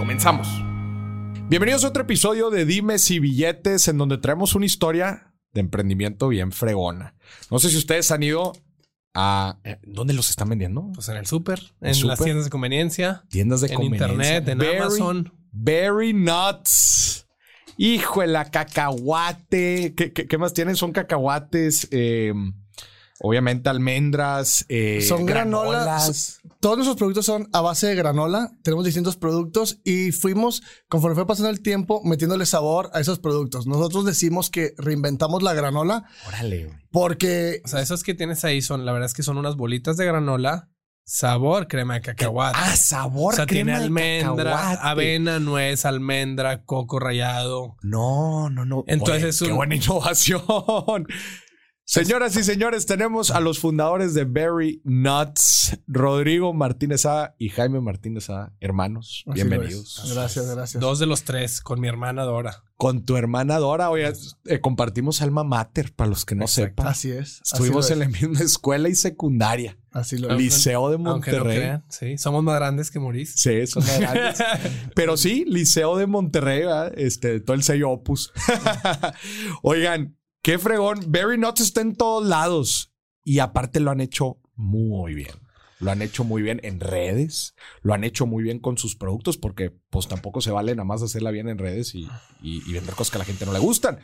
Comenzamos. Bienvenidos a otro episodio de Dimes y Billetes, en donde traemos una historia de emprendimiento bien fregona. No sé si ustedes han ido a. Eh, ¿Dónde los están vendiendo? Pues en el súper, en las tiendas de conveniencia. Tiendas de en conveniencia. internet, en Amazon. Berry Nuts. Hijo de la cacahuate. ¿Qué, más tienen? Son cacahuates. Eh, Obviamente almendras, eh, son granolas. Todos nuestros productos son a base de granola. Tenemos distintos productos y fuimos, conforme fue pasando el tiempo, metiéndole sabor a esos productos. Nosotros decimos que reinventamos la granola. Órale. Porque... O sea, esos que tienes ahí son, la verdad es que son unas bolitas de granola. Sabor crema de cacahuate. Ah, sabor o sea, tiene almendra, avena, nuez, almendra, coco rallado. No, no, no. Entonces es un... Qué buena innovación. Señoras y señores, tenemos a los fundadores de Berry Nuts, Rodrigo Martínez A y Jaime Martínez A, hermanos. bienvenidos. Gracias, gracias. Dos de los tres, con mi hermana Dora. Con tu hermana Dora, oye, eh, compartimos alma mater, para los que no sepan. Así es. Estuvimos en la misma escuela y secundaria. Así lo es. Liceo de Monterrey. sí, somos más grandes que Maurice. Sí, somos más grandes. Pero sí, Liceo de Monterrey, este, todo el sello Opus. Oigan, Qué fregón. Berry Nuts está en todos lados. Y aparte lo han hecho muy bien. Lo han hecho muy bien en redes. Lo han hecho muy bien con sus productos porque pues tampoco se vale nada más hacerla bien en redes y, vender cosas que a la gente no le gustan.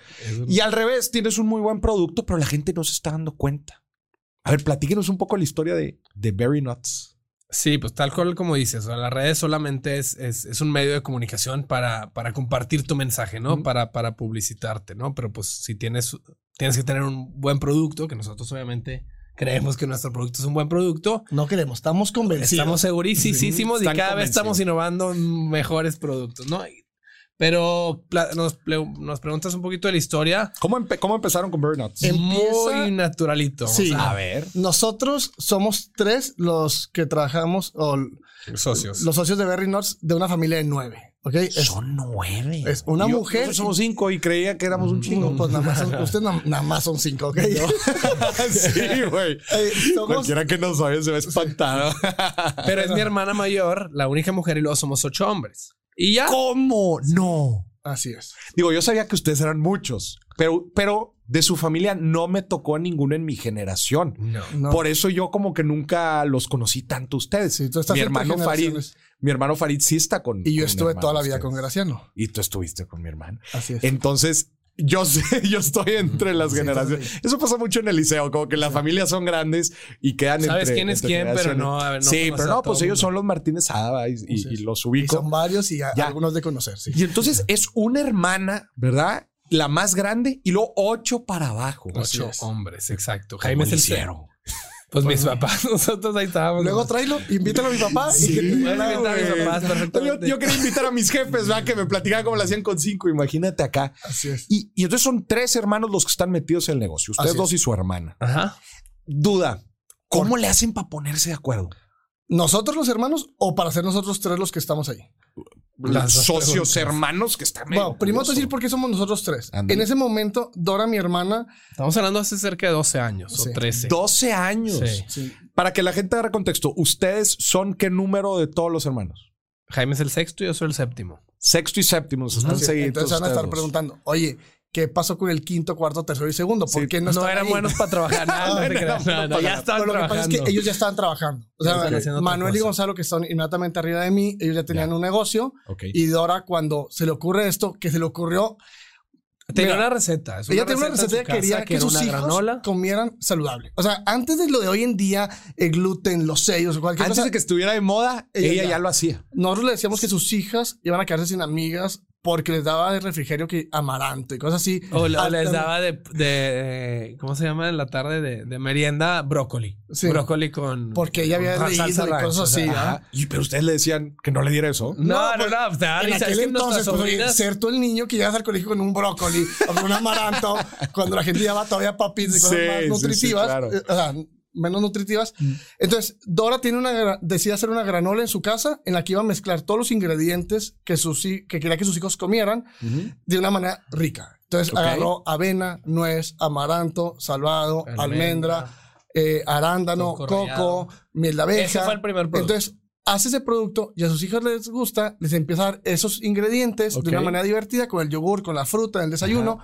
Y al revés, tienes un muy buen producto, pero la gente no se está dando cuenta. A ver, platíquenos un poco la historia de, de Berry Nuts. Sí, pues tal cual como dices, las redes solamente es, es, un medio de comunicación para, para compartir tu mensaje, ¿no? para, para publicitarte, ¿no? Pero pues si tienes, tienes que tener un buen producto, que nosotros obviamente creemos que nuestro producto es un buen producto. No queremos, estamos convencidos. Estamos segurísimos y cada vez estamos innovando mejores productos, ¿no? Pero nos, nos, preguntas un poquito de la historia. ¿Cómo, cómo empezaron con Burnouts? Muy naturalito. Sí. a ver. Nosotros somos tres los que trabajamos, o los socios. Los socios de Berry Nuts de una familia de nueve. ¿okay? son nueve. Es una mujer. somos cinco y creía que éramos un chingo. pues nada más son, ustedes nada más son cinco, ¿ok? sí, güey. Eh, Cualquiera que nos oye se ve espantado. Pero es mi hermana mayor, la única mujer, y luego somos ocho hombres. Y ya. ¿Cómo? No. Así es. Digo, yo sabía que ustedes eran muchos, pero, pero de su familia no me tocó ninguno en mi generación. No. Por eso yo como que nunca los conocí tanto ustedes. Sí, tú estás mi hermano Farid, mi hermano Farid sí está con. Y yo estuve toda la vida con Graciano. Y tú estuviste con mi hermano. Así es. Entonces, yo sé, yo estoy entre las generaciones. Eso pasa mucho en el liceo, como que las familias son grandes y quedan ¿Sabes quién es quién, pero no, a ver, no Sí, pero no, pues ellos son los Martínez Ada y, los ubico. son varios y algunos de conocer, sí. Y entonces es una hermana, ¿verdad? La más grande y luego ocho para abajo. Ocho hombres, exacto. Jaime es el cero. Pues mis papás, nosotros ahí estábamos. Luego tráelo, invítalo a mi papá. Sí, y Yo, quería invitar a mis jefes, ¿verdad? Que me platicaban cómo lo hacían con cinco. Imagínate acá. Así es. Y, entonces son tres hermanos los que están metidos en el negocio. Ustedes dos y su hermana. Ajá. Duda. ¿Cómo le hacen para ponerse de acuerdo? ¿Nosotros los hermanos o para ser nosotros tres los que estamos ahí? Los socios hermanos que están Bueno, primero te decir por qué somos nosotros tres. En ese momento, Dora, mi hermana. Estamos hablando hace cerca de 12 años o 13. 12 años. Sí. Para que la gente agarre contexto, ¿ustedes son qué número de todos los hermanos? Jaime es el sexto y yo soy el séptimo. Sexto y séptimo, están seguidos. Entonces van a estar preguntando, oye, ¿Qué pasó con el quinto, cuarto, tercero y segundo? ¿Por qué no, no eran buenos para no, ya estaban Lo que pasa es que ellos ya estaban trabajando. O sea, Manuel y Gonzalo, que están inmediatamente arriba de mí, ellos ya tenían un negocio. Y Dora, cuando se le ocurre esto, que se le ocurrió Tenía una receta. ella tenía una receta que quería que, sus hijos comieran saludable. O sea, antes de lo de hoy en día, el gluten, los sellos, cualquier antes cosa. de que estuviera de moda, ella, ya, lo hacía. Nosotros le decíamos que sus hijas iban a quedarse sin amigas porque les daba de refrigerio que amaranto y cosas así. O, le- o les daba de, de- ¿cómo se llama en la tarde de, de merienda? Brócoli. Sí. Brócoli con. Porque ella había leído salsa y cosas o sea, así, ajá. ¿ah? Y, pero ustedes le decían que no le diera eso. No, no, pues, no, En risa. aquel Es que entonces, pues, oye, sobrinas- ser tú el niño que llegas al colegio con un brócoli o con un amaranto, cuando la gente lleva todavía papitas y cosas Sí, más sí, sí, nutritivas, claro. eh, o sea, menos nutritivas. Entonces, Dora tiene una, decide hacer una granola en su casa en la que iba a mezclar todos los ingredientes que, sus, que quería que sus hijos comieran de una manera rica. Entonces, Ok. agarró avena, nuez, amaranto, salvado, Almendra. almendra, eh, arándano, Coco miel de abeja. Ese fue el primer producto. Entonces, hace ese producto y a sus hijos les gusta, les empieza a dar esos ingredientes de una manera divertida, con el yogur, con la fruta, en el desayuno.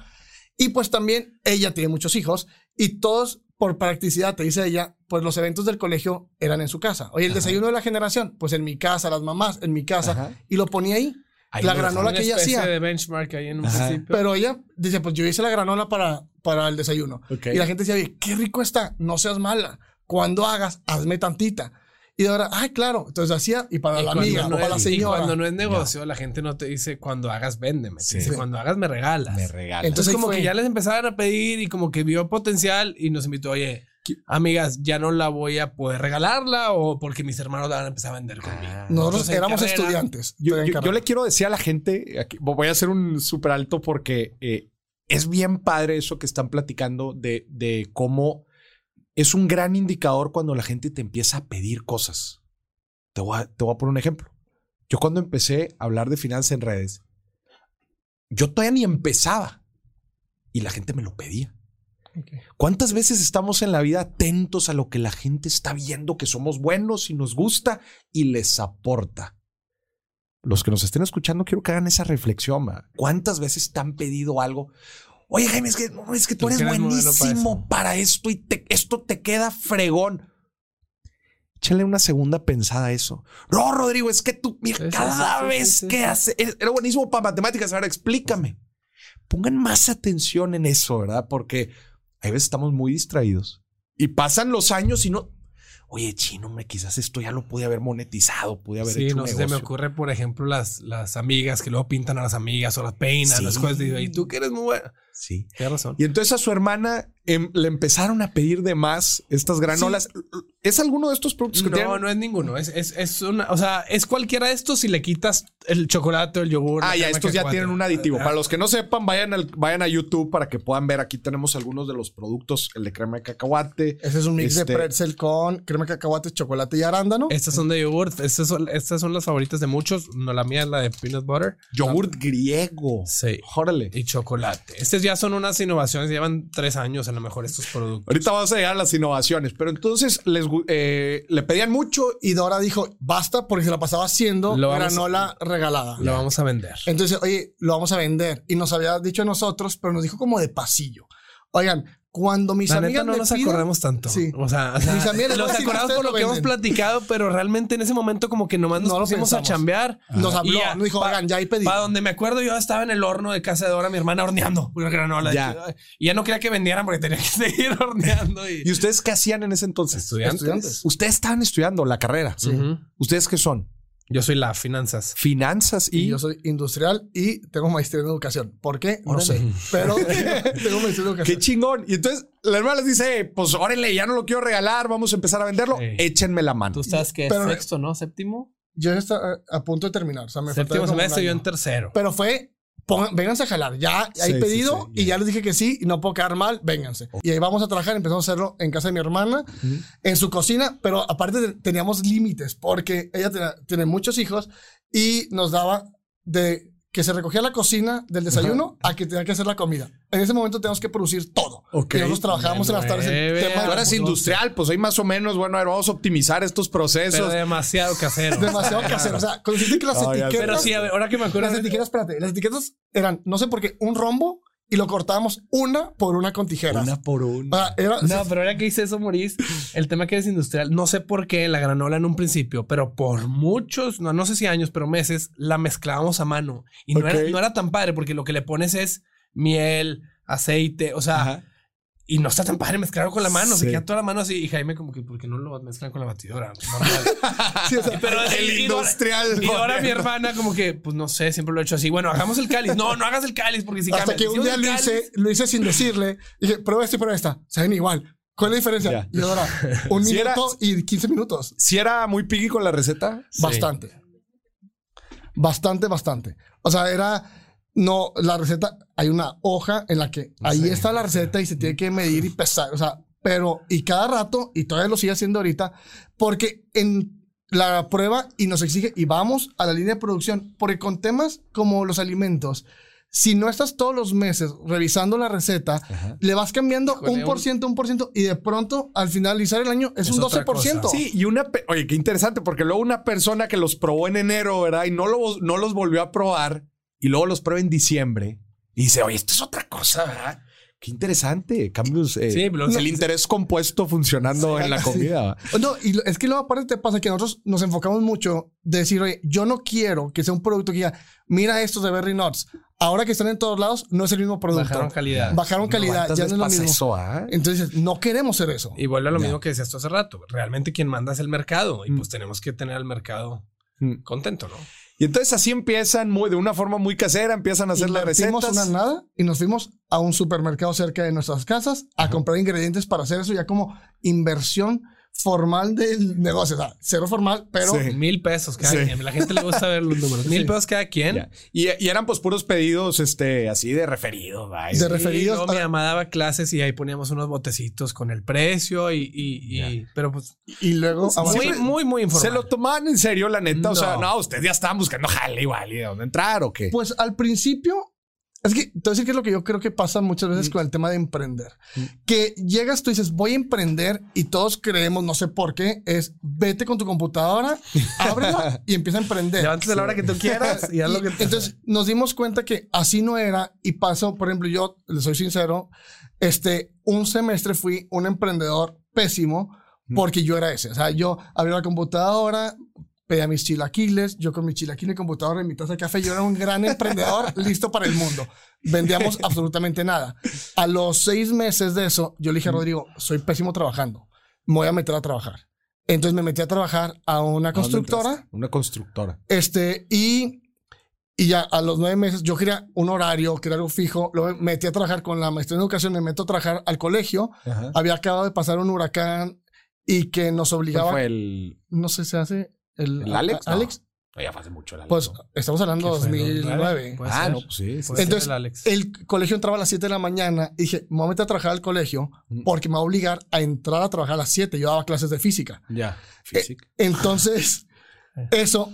Y pues también ella tiene muchos hijos y todos, por practicidad, te dice ella, pues los eventos del colegio eran en su casa. Oye, el desayuno de la generación, pues en mi casa, las mamás, en mi casa. Ajá. Y lo ponía ahí. Ahí la granola Una que ella hacía. de benchmark ahí en un. Pero ella dice, pues yo hice la granola para, para el desayuno. Y la gente decía, oye, qué rico está, no seas mala. Cuando hagas, hazme tantita. Y ahora, ay, claro. Entonces hacía, y para Y la cuando amiga, no o para la es- Y señora. cuando no es negocio, la gente no te dice cuando hagas, véndeme. Te Sí. dice cuando hagas, me regalas. Me regala. Entonces, como fue. que ya les empezaban a pedir y como que vio potencial y nos invitó, oye, amigas, ya no la voy a poder regalarla o porque mis hermanos la van a empezar a vender conmigo. Ah. Nosotros éramos carrera- estudiantes. Yo, le quiero decir a la gente, aquí, voy a hacer un súper alto porque eh, es bien padre eso que están platicando de, de cómo es un gran indicador cuando la gente te empieza a pedir cosas. Te voy a, te voy a poner un ejemplo. Yo cuando empecé a hablar de finanzas en redes, yo todavía ni empezaba y la gente me lo pedía. ¿Cuántas veces estamos en la vida atentos a lo que la gente está viendo, que somos buenos y nos gusta y les aporta? Los que nos estén escuchando, quiero que hagan esa reflexión. ¿Cuántas veces te han pedido algo? Oye, Jaime, es que, no, es que tú, Tú eres para buenísimo eso". para, esto y te- esto te queda fregón. Échale una segunda pensada a eso. No, Rodrigo, es que tú, mira, cada vez que hace, era buenísimo para matemáticas, ahora explícame. Pongan más atención en eso, ¿verdad? Porque a veces estamos muy distraídos y pasan los años y no. Oye, chino, me quizás esto ya lo pude haber monetizado, pude haber Sí, hecho no un sé, se me negocio. ocurre, por ejemplo, las, las amigas que luego pintan a las amigas o las peinan, Sí. las cosas. Y tú que eres muy buena. Sí. Tienes razón. Y entonces a su hermana em, le empezaron a pedir de más estas granolas. ¿Es alguno de estos productos que No, tienen? no es ninguno. Es, es, es una, o sea, es cualquiera de estos si le quitas el chocolate o el yogur. Ah, ya, estos ya tienen un aditivo. Para los que no sepan, vayan, al, vayan a YouTube para que puedan ver. Aquí tenemos algunos de los productos. El de crema de cacahuate. Ese es un mix Este- de pretzel con crema de cacahuate, chocolate y arándano. Estas son de yogur. Estas son, estas son las favoritas de muchos. No, la mía es la de peanut butter. Yogurt griego. Sí. Órale. Y chocolate. Ya son unas innovaciones. Llevan tres años a lo mejor estos productos. Ahorita vamos a llegar a las innovaciones. Pero entonces les, eh, le pedían mucho. Y Dora dijo, basta porque se la pasaba haciendo Lo vamos a- granola regalada. Lo vamos a vender. Entonces, oye, lo vamos a vender. Y nos había dicho a nosotros, pero nos dijo como de pasillo. Oigan, cuando mis La amigas neta no me nos piden- acordamos tanto. Sí. O sea, o sea, Mis amigas nos acordamos por lo lo que hemos platicado, pero realmente en ese momento como que nomás nos No pusimos a chambear. Nos habló, ya, nos dijo, pa- oigan, ya hay pedido. Para donde me acuerdo, yo estaba en el horno de casa de Dora, mi hermana horneando una granola. Ya. Y ya no quería que vendieran porque tenía que seguir horneando. Y... ¿Y ustedes qué hacían en ese entonces? Estudiantes. Estudiantes. Ustedes estaban estudiando la carrera. ¿Ustedes qué son? Yo soy la finanzas. Finanzas y... Y yo soy industrial y tengo maestría en educación. ¿Por qué? No Órale. sé. Pero tengo maestría en Qué educación. chingón. Y entonces la hermana les dice, pues órale, ya no lo quiero regalar, vamos a empezar a venderlo. Sí. Échenme la mano. Tú estás que Pero- sexto, ¿no? Séptimo. Yo ya estaba a punto de terminar. O sea, me Séptimo semestre, yo en tercero. Pero fue, pongan- vénganse a jalar. Ya hay Sí, pedido sí, sí, y ya les dije que sí y no puedo quedar mal, vénganse. Y ahí vamos a trabajar. Empezamos a hacerlo en casa de mi hermana, en su cocina, pero aparte teníamos límites porque ella tiene muchos hijos y nos daba de que se recogía la cocina del desayuno a que tenía que hacer la comida. En ese momento teníamos que producir todo. Ok. Y nosotros trabajábamos en las tardes en Nueve tema Tú computación. industrial, pues ahí más o menos, bueno, a ver, vamos a optimizar estos Pero procesos. demasiado casero. Demasiado casero. O sea, consiste que las etiquetas... Pero sí, a ver, ahora que me acuerdo. Las etiquetas, espérate, las etiquetas eran, no sé por qué, un rombo y lo cortábamos una por una con tijeras. Una por una. era- No, pero ahora que hice eso, Maurice, el tema que eres industrial, no sé por qué la granola en un principio, pero por muchos, no, no sé si años, pero meses, la mezclábamos a mano. Y no, era, no era tan padre porque lo que le pones es miel, aceite, o sea, Ajá. Y no está tan padre mezclarlo con la mano. Sí. Se queda toda la mano así. Y Jaime, como que, ¿por qué no lo mezclan con la batidora? Normal. Sí, o sea, Pero El y- industrial. Y ahora mi hermana, como que, pues no sé, siempre lo he hecho así. Bueno, hagamos el cáliz. No, no hagas el cáliz porque si hasta cambia. que un día lo cáliz. hice, lo hice sin decirle. Dije, prueba esta y prueba esta. Saben igual. ¿Cuál es la diferencia? Ya. Y ahora, un Si era- minuto y 15 minutos. Si era muy piqui con la receta. Sí. Bastante. Bastante, bastante. O sea, era. No, la receta, hay una hoja en la que ahí está la receta y se tiene que medir y pesar. O sea, pero, y cada rato, y todavía lo sigue haciendo ahorita, porque en la prueba y nos exige, y vamos a la línea de producción, porque con temas como los alimentos, si no estás todos los meses revisando la receta, Ajá. le vas cambiando Híjole, un por ciento, un por ciento, y de pronto, al finalizar el año, es, Es un otra 12%. cosa. Sí, y una. pe- Oye, qué interesante, porque luego una persona que los probó en enero, ¿verdad? Y no, lo, no los volvió a probar, y luego los prueba en diciembre, y dice, oye, esto es otra cosa, ¿verdad? Qué interesante. Cambios. eh, Sí, el interés compuesto funcionando en la Sí. comida. No, y es que luego aparte te pasa que nosotros nos enfocamos mucho de decir, oye, yo no quiero que sea un producto que diga, mira estos de Berry Nuts. Ahora que están en todos lados, no es el mismo producto. Bajaron calidad. Bajaron calidad, ¿Cuántas ya no es lo mismo. eso, ah? Entonces, no queremos ser eso. Y vuelve a lo Ya. mismo que decías tú hace rato. Realmente quien manda es el mercado. Y pues tenemos que tener al mercado Mm. contento, ¿no? Y entonces así empiezan muy, de una forma muy casera, empiezan a hacer las recetas. una nada y nos fuimos a un supermercado cerca de nuestras casas a comprar ingredientes para hacer eso ya como inversión formal del negocio. O sea, cero formal, pero Sí. Mil pesos cada Sí. quien. La gente le gusta ver los números. Mil Sí. pesos cada quien. Y, y eran pues puros pedidos este, así de referidos. ¿va? De Sí, referidos luego a- mi mamá daba clases y ahí poníamos unos botecitos con el precio y, y- y- pero pues y luego muy, muy, muy ¿Se informal. lo tomaban en serio, la neta? O sea, No. no, ustedes ya estaban buscando jale igual y de dónde entrar o qué. Pues al principio, es que te voy a decir que es lo que yo creo que pasa muchas veces Mm. con el tema de emprender. Que llegas, tú dices, voy a emprender y todos creemos, no sé por qué, es vete con tu computadora, ábrela y empieza a emprender. Levántate a la hora que tú quieras y haz lo Y que te- entonces nos dimos cuenta que así no era y pasó, por ejemplo, yo les soy sincero, este, un semestre fui un emprendedor pésimo porque yo era ese. O sea, yo abría la computadora, pedía mis chilaquiles, yo con mi chilaquiles y computadora en mi taza de café, yo era un gran emprendedor listo para el mundo. Vendíamos absolutamente nada. A los seis meses de eso, yo le dije a Rodrigo, soy pésimo trabajando, me voy a meter a trabajar. Entonces me metí a trabajar a una ¿A dónde constructora. Una constructora. Este, y, y ya a los nueve meses yo quería un horario, quería algo fijo. Luego me metí a trabajar con la maestría en educación, me meto a trabajar al colegio. Ajá. Había acabado de pasar un huracán y que nos ¿Cuál obligaba. fue el, No sé, se hace. El, el Alex? No. Alex. No, ya fue hace mucho el Alex. Pues ¿no? estamos hablando de ¿Qué fue? 2009. Puede Ah, ser. no, pues sí. sí. Puede ser Entonces, el Alex. El colegio entraba a las 7 de la mañana y dije, me voy a meter a trabajar al colegio Mm. porque me va a obligar a entrar a trabajar a las 7. Yo daba clases de física. Ya. Física. Entonces, eso,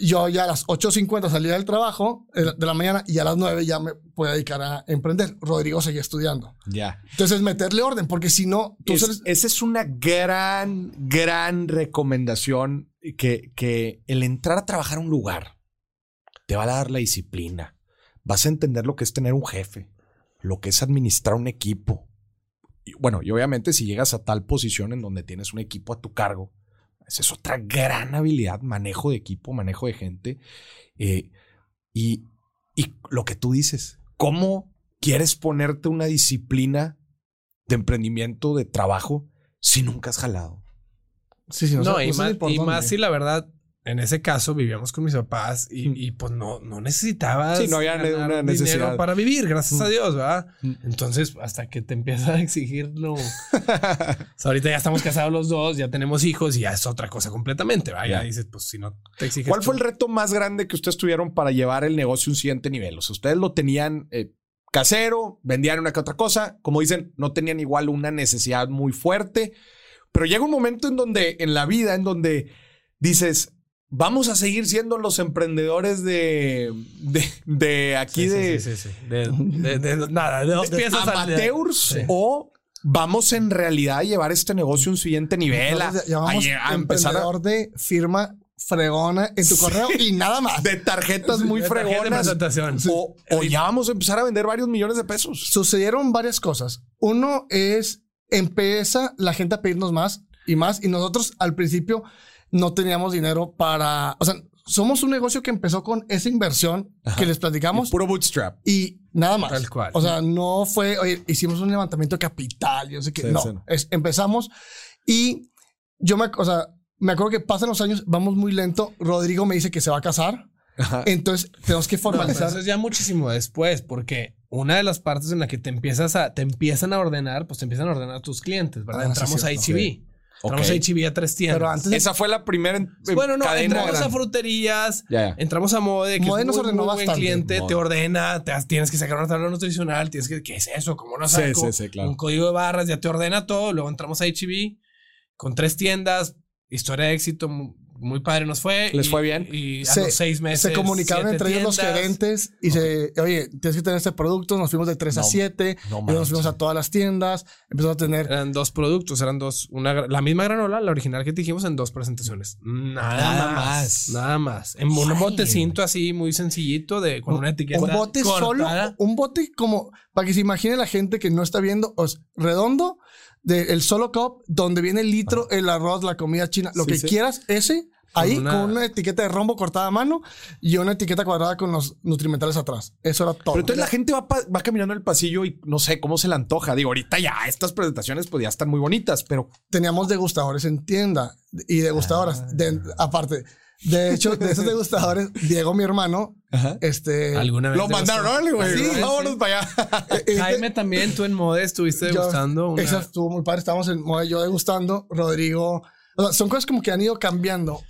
yo ya a las 8.50 salía del trabajo eh, de la mañana y a las 9 ya me podía dedicar a emprender. Rodrigo seguía estudiando. ya. Entonces, meterle orden, porque si no, tú Es- sales- esa es una gran, gran recomendación que, que el entrar a trabajar a un lugar te va a dar la disciplina. Vas a entender lo que es tener un jefe, lo que es administrar un equipo. Bueno, y obviamente si llegas a tal posición en donde tienes un equipo a tu cargo, esa es otra gran habilidad, manejo de equipo, manejo de gente. Eh, y, y lo que tú dices, ¿cómo quieres ponerte una disciplina de emprendimiento, de trabajo, si nunca has jalado? Sí, sí, No, sé- y, más, y más si la verdad, en ese caso vivíamos con mis papás y, Mm. y, pues no, no necesitabas Sí, no había ganar una dinero para vivir, gracias a Mm. Dios, ¿verdad? Mm. Entonces, hasta que te empieza a exigirlo. o sea, ahorita ya estamos casados los dos, ya tenemos hijos y ya es otra cosa completamente, ¿verdad? Ya. dices, pues si no te exiges. ¿Cuál fue el reto más grande que ustedes tuvieron para llevar el negocio a un siguiente nivel? O sea, ustedes lo tenían eh, casero, vendían una que otra cosa, como dicen, no tenían igual una necesidad muy fuerte, pero llega un momento en donde, en la vida, en donde dices, vamos a seguir siendo los emprendedores de, de, de aquí Sí, sí, de, sí, sí, sí. De, de- de- nada, de amateurs Sí. o vamos en realidad a llevar este negocio a un siguiente nivel, a, Entonces, a empezar a, de firma fregona en tu correo y nada más. de tarjetas muy De tarjeta de fregonas. presentación. O, o ya vamos a empezar a vender varios millones de pesos. Sucedieron varias cosas. Uno es, empieza la gente a pedirnos más y más y nosotros al principio no teníamos dinero para, o sea, somos un negocio que empezó con esa inversión que les platicamos Puro bootstrap. y Nada más. Tal cual. O sea, no fue, oye, hicimos un levantamiento de capital, yo sé. Sí, no, sí, no. es- empezamos y yo me, o sea, me acuerdo que pasan los años, vamos muy lento. Rodrigo me dice que se va a casar. Ajá. Entonces tenemos que No, pero formalizar. eso es ya muchísimo después, porque una de las partes en la que te empiezas a, te empiezan a ordenar, pues te empiezan a ordenar tus clientes, ¿verdad? Ah, sí, Entramos a. HB. Entramos Ok. a HB a tres tiendas. Pero antes Esa fue la primera en- bueno, no, entramos a grande. fruterías, Ya, ya. entramos a Mode, que Mode es nos muy, ordenó muy buen bastante. cliente, te Mode. ordena, te, tienes que sacar una tabla nutricional, tienes que, ¿qué es eso? ¿Cómo no Sí, saco? sí, sí, claro. Un código de barras, ya te ordena todo, luego entramos a HB con tres tiendas, historia de éxito, muy padre nos fue. ¿Les y- fue bien? Y a se, los seis meses. se comunicaron siete entre ellos los gerentes y se, oye, tienes que tener este producto. Nos fuimos de 3 a No, 7. no y nos fuimos a todas las tiendas. Empezamos a tener. Eran dos productos, eran dos, una, la misma granola, la original que te dijimos en dos presentaciones. Nada, Nada más, más. Nada más. En un botecito así muy sencillito de con una etiqueta. Un bote solo, cortada. un bote como para que se imagine la gente que no está viendo, o sea, redondo, de el solo cup, donde viene el litro, el arroz, la comida china, lo Sí, que sí. quieras, ese, ahí una- con una etiqueta de rombo cortada a mano y una etiqueta cuadrada con los nutrimentales atrás. Eso era todo. Pero entonces la gente va, caminando en el pasillo y no sé cómo se le antoja. Digo, ahorita ya estas presentaciones pues ya están muy bonitas, pero Teníamos degustadores en tienda y degustadoras. Ah. de- aparte, de hecho, de esos degustadores, Diego, mi hermano, este. Alguna vez. lo mandaron, güey. Sí, vámonos para allá. eh, Jaime también, tú en Mode estuviste Yo- degustando una- Eso estuvo muy padre. Estábamos en moda yo degustando, Rodrigo. O sea, son cosas como que han ido cambiando.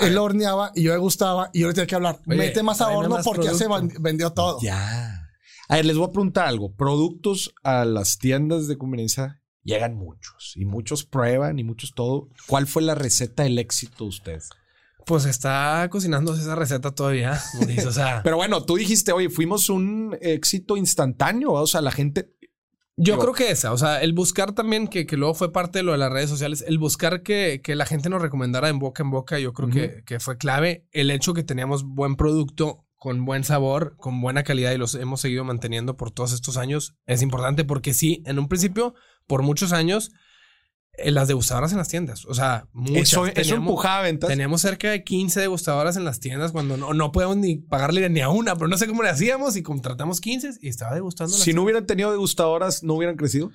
Él horneaba y yo degustaba y yo le tenía que hablar. Oye, Mete más a horno más porque ya se vendió todo. Ya. A ver, les voy a preguntar algo. Productos a las tiendas de conveniencia llegan muchos y muchos prueban y muchos todo. ¿Cuál fue la receta del éxito de ustedes? Pues está cocinándose esa receta todavía, Mauricio, O sea, Pero bueno, tú dijiste, oye, fuimos un éxito instantáneo. O sea, la gente. Yo Digo- creo que esa, o sea, el buscar también, que, que luego fue parte de lo de las redes sociales, el buscar que, que la gente nos recomendara en boca en boca, yo creo que, que fue clave. El hecho que teníamos buen producto, con buen sabor, con buena calidad y los hemos seguido manteniendo por todos estos años, es importante porque sí, en un principio, por muchos años, eh, las degustadoras en las tiendas, o sea, muchas. Eso, eso Teníamos- empujaba ventas. Teníamos cerca de 15 degustadoras en las tiendas cuando no, no podíamos ni pagarle ni a una, pero no sé cómo le hacíamos y contratamos 15 y estaba degustando. las Si no hubieran tenido degustadoras, no hubieran crecido.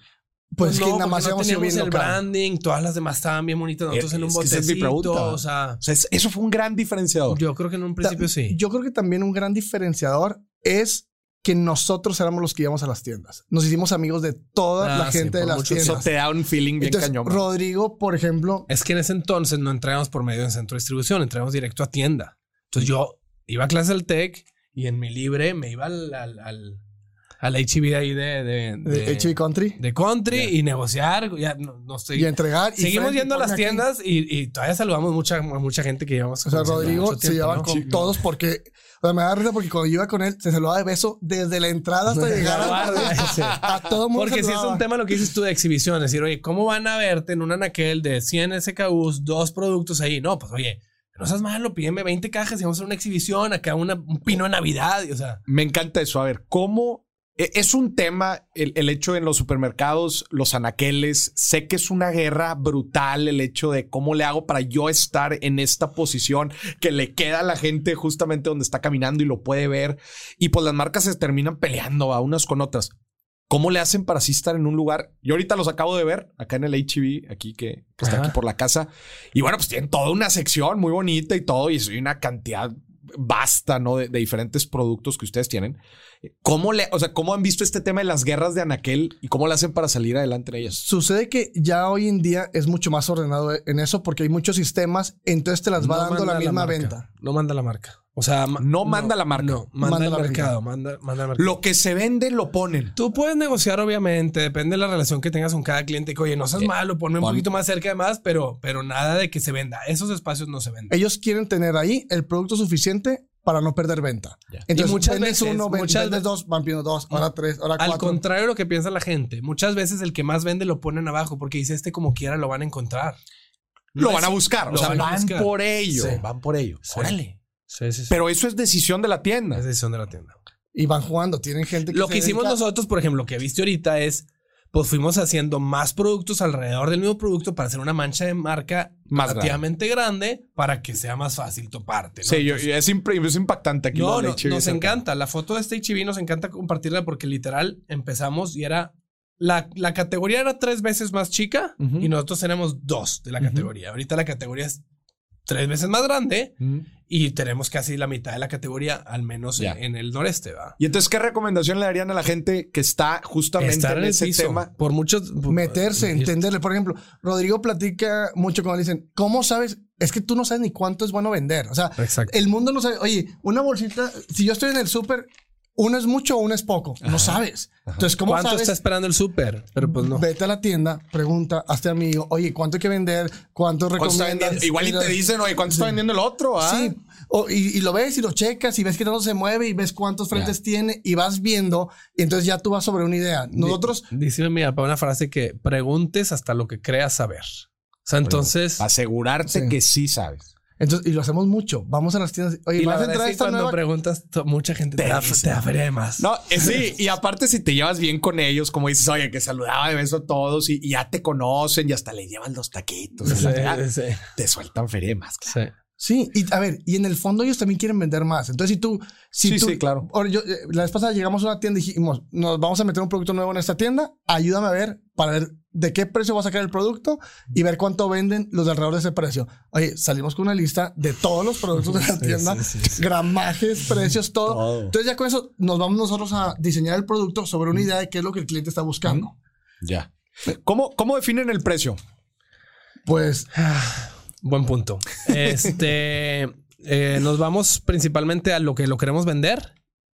Pues, es que no, nada más no teníamos bien el branding, todas las demás estaban bien bonitas, nosotros Eh, en un es esa es mi botecito, pregunta. o sea, O sea, es- eso fue un gran diferenciador. yo creo que en un principio Ta- sí. Yo creo que también un gran diferenciador es que nosotros éramos los que íbamos a las tiendas. Nos hicimos amigos de toda Ah, la sí, gente de las mucho Eso tiendas. te da un feeling bien Entonces, cañón. Rodrigo, por ejemplo, Es que en ese entonces no entrábamos por medio de centro de distribución, entrábamos directo a tienda. Entonces yo iba a clase del TEC y en mi libre me iba al, al, al, al HB de ahí de, de, de HB Country, de country y negociar. Ya no, no estoy. y entregar. y Seguimos yendo a las tiendas y, y todavía saludamos mucha, a mucha gente que llevamos. O sea, Rodrigo se llevaba ¿no? con todos porque. O sea, me da risa porque cuando yo iba con él, se saludaba de beso desde la entrada hasta llegar a, a todo mundo. Porque si es un tema lo que dices tú de exhibición, es decir, oye, ¿cómo van a verte en un anaquel de 100 SKUs, dos productos ahí? No, pues oye, no seas malo, pídeme 20 cajas y vamos a hacer una exhibición, acá una- un pino de Navidad, y, o sea. Me encanta eso. A ver, ¿cómo? E- Es un tema el, el hecho en los supermercados, los anaqueles. Sé que es una guerra brutal el hecho de cómo le hago para yo estar en esta posición que le queda a la gente justamente donde está caminando y lo puede ver. Y pues las marcas se terminan peleando a unas con otras. ¿Cómo le hacen para así estar en un lugar? Yo ahorita los acabo de ver acá en el HB, aquí que, que está Ajá. aquí por la casa. Y bueno, pues tienen toda una sección muy bonita y todo, y hay una cantidad vasta, ¿no? De, de diferentes productos que ustedes tienen. ¿Cómo le, o sea, cómo han visto este tema de las guerras de Anaquel y cómo le hacen para salir adelante en ellas? Sucede que ya hoy en día es mucho más ordenado en eso porque hay muchos sistemas, entonces te las va no dando la misma venta. No manda la marca. O sea, No manda la marca. No, manda, Manda el la mercado, manda, manda el mercado. Lo que se vende lo ponen. Tú puedes negociar, obviamente, depende de la relación que tengas con cada cliente. Que, oye, no seas Eh, malo, ponme un poquito más cerca de más, pero, pero nada de que se venda. Esos espacios no se venden. Ellos quieren tener ahí el producto suficiente para no perder venta. Entonces, Y muchas veces, uno, muchas vendes ve- dos, van pidiendo dos, ahora tres, ahora Al cuatro. contrario de lo que piensa la gente, muchas veces el que más vende lo ponen abajo porque dice este como quiera lo van a encontrar. Lo van a buscar. O sea, van a van buscar. por ello. Sí. Van por ello. Órale. Sí, sí, sí. Pero eso es decisión de la tienda. es decisión de la tienda. Y van jugando, tienen gente que Lo se que hicimos dedica- nosotros, por ejemplo, lo que viste ahorita es pues fuimos haciendo más productos alrededor del mismo producto para hacer una mancha de marca Más relativamente grande. para que sea más fácil toparte. ¿no? Sí, yo- es, impre- es impactante aquí. no, lo de no, nos encanta. La foto de este HB nos encanta compartirla porque literal empezamos y era. La, la categoría era tres veces más chica y nosotros tenemos dos de la categoría. Ahorita la categoría es tres veces más grande Mm. y tenemos casi la mitad de la categoría, al menos en, en el noreste, ¿va? Y entonces, ¿qué recomendación le darían a la gente que está justamente Estar en, ese piso. tema? Por muchos. Meterse, entenderle. Por ejemplo, Rodrigo platica mucho cuando le dicen, ¿cómo sabes? Es que tú no sabes ni cuánto es bueno vender. O sea, Exacto. el mundo no sabe, oye, una bolsita, si yo estoy en el súper, uno es mucho o uno es poco. No sabes. Entonces, ¿cómo ¿Cuánto sabes? está esperando el súper? Pero pues no. Vete a la tienda, pregunta, hazte amigo, oye, ¿cuánto hay que vender? ¿Cuánto ¿Cuánto está recomiendas? Igual y te dicen, oye, ¿cuánto está vendiendo el otro? ah? Sí, o- y, y lo ves y lo checas y ves que todo se mueve y ves cuántos frentes tiene y vas viendo y entonces ya tú vas sobre una idea. Nosotros, Dice mi papá una frase que preguntes hasta lo que creas saber. O sea, entonces. Asegurarte Sí. que sí sabes. Entonces, y lo hacemos mucho. Vamos a las tiendas. Oye, Y la vas a verdad entrar a es que esta cuando nueva. preguntas, mucha gente te, Te da, te da feria de más. No, eh, sí, y aparte si te llevas bien con ellos, como dices, oye, que saludaba de beso a todos y, y ya te conocen y hasta le llevan los taquitos, Sí, la sí, te sueltan feria más. claro. sí. Sí, y a ver, y en el fondo ellos también quieren vender más. Entonces, si tú, si Sí, tú, sí, claro. Ahora, yo, eh, la vez pasada llegamos a una tienda y dijimos, nos vamos a meter un producto nuevo en esta tienda, ayúdame a ver para ver de qué precio va a sacar el producto y ver cuánto venden los de alrededor de ese precio. Oye, salimos con una lista de todos los productos de la Sí, tienda, sí, sí, sí. gramajes, precios, todo. Todo. Entonces ya con eso nos vamos nosotros a diseñar el producto sobre una idea de qué es lo que el cliente está buscando. Ya. ¿Cómo, ¿Cómo definen el precio? Pues Buen punto. Este, eh, nos vamos principalmente a lo que lo queremos vender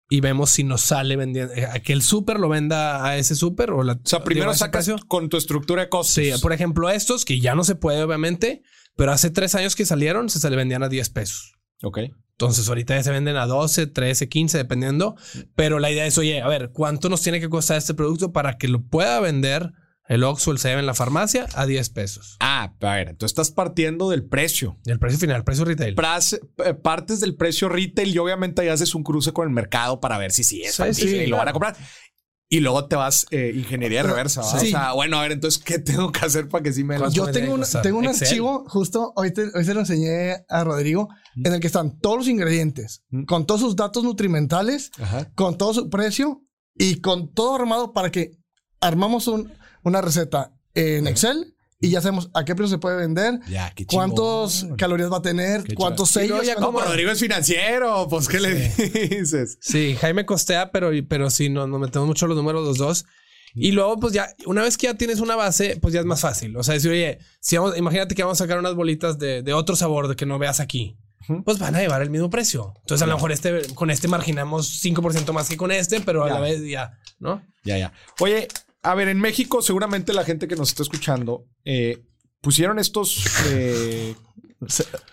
y vemos si nos sale vendiendo, eh, a que el súper lo venda a ese súper o la. O sea, primero sacas con tu estructura de costos. Sí, por ejemplo, estos que ya no se puede, obviamente, pero hace tres años que salieron se se le vendían a 10 pesos. Ok. Entonces ahorita ya se venden a 12, 13, 15, dependiendo. Pero la idea es, oye, a ver, ¿cuánto nos tiene que costar este producto para que lo pueda vender el Oxxo, el Seven en la farmacia a 10 pesos? Ah, a ver, entonces estás partiendo del precio. Y el precio final, el precio retail. Pras- eh, partes del precio retail y obviamente ahí haces un cruce con el mercado para ver si sí es Sí, sí, y lo van a comprar. Y luego te vas eh, ingeniería reversa. Sí. O sea, bueno, a ver, entonces, ¿qué tengo que hacer para que sí me ¿Cuánto yo me tengo, un- tengo un Excel. archivo, justo hoy, te- hoy se lo enseñé a Rodrigo, en el que están todos los ingredientes, Mm. con todos sus datos nutrimentales, Ajá. con todo su precio y con todo armado para que armamos un- una receta en Excel y ya sabemos a qué precio se puede vender, Ya, qué cuántos calorías va a tener, Qué cuántos sellos. luego ya como Rodrigo es financiero, pues, ¿qué le dices? Sí, Jaime costea, pero, pero sí, no, nos metemos mucho los números los dos. Y luego, pues ya, una vez que ya tienes una base, pues ya es más fácil. O sea, decir, oye, si vamos, imagínate que vamos a sacar unas bolitas de, de otro sabor de que no veas aquí. Pues van a llevar el mismo precio. Entonces, a lo mejor este, con este marginamos 5% más que con este, pero a Ya. la vez ya, ¿no? Ya, ya. Oye, a ver, en México, seguramente la gente que nos está escuchando eh, pusieron estos. eh,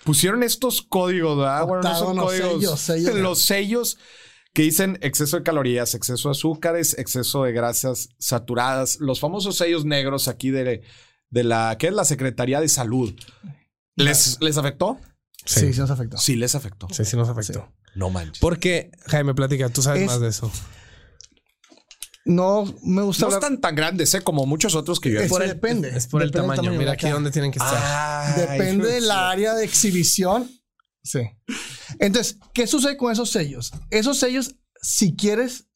pusieron estos códigos, ¿verdad? Bueno, no son códigos. sellos, sellos. Los sellos que dicen exceso de calorías, exceso de azúcares, exceso de grasas saturadas, los famosos sellos negros aquí de, de la, ¿qué es la Secretaría de Salud? ¿Les, ¿Les afectó? Sí, sí nos afectó. Sí, les afectó. Sí, sí nos afectó. No manches. Porque, Jaime, platica, tú sabes Es- más de eso. No me gusta No hablar. están tan grandes, ¿eh? Como muchos otros que yo he Es- visto. depende. Es por el Depende tamaño. Mira aquí dónde tienen que estar. Ay, Depende del área de exhibición. Sí. Entonces, ¿qué sucede con esos sellos? Esos sellos, si quieres,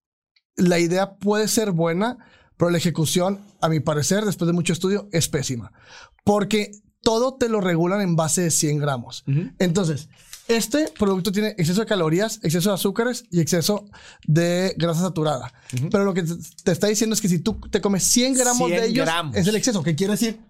la idea puede ser buena, pero la ejecución, a mi parecer, después de mucho estudio, es pésima. Porque todo te lo regulan en base de 100 gramos. Entonces, este producto tiene exceso de calorías, exceso de azúcares y exceso de grasa saturada. Pero lo que te, está diciendo es que si tú te comes 100 gramos 100 de ellos, gramos. es el exceso. ¿Qué quiere decir?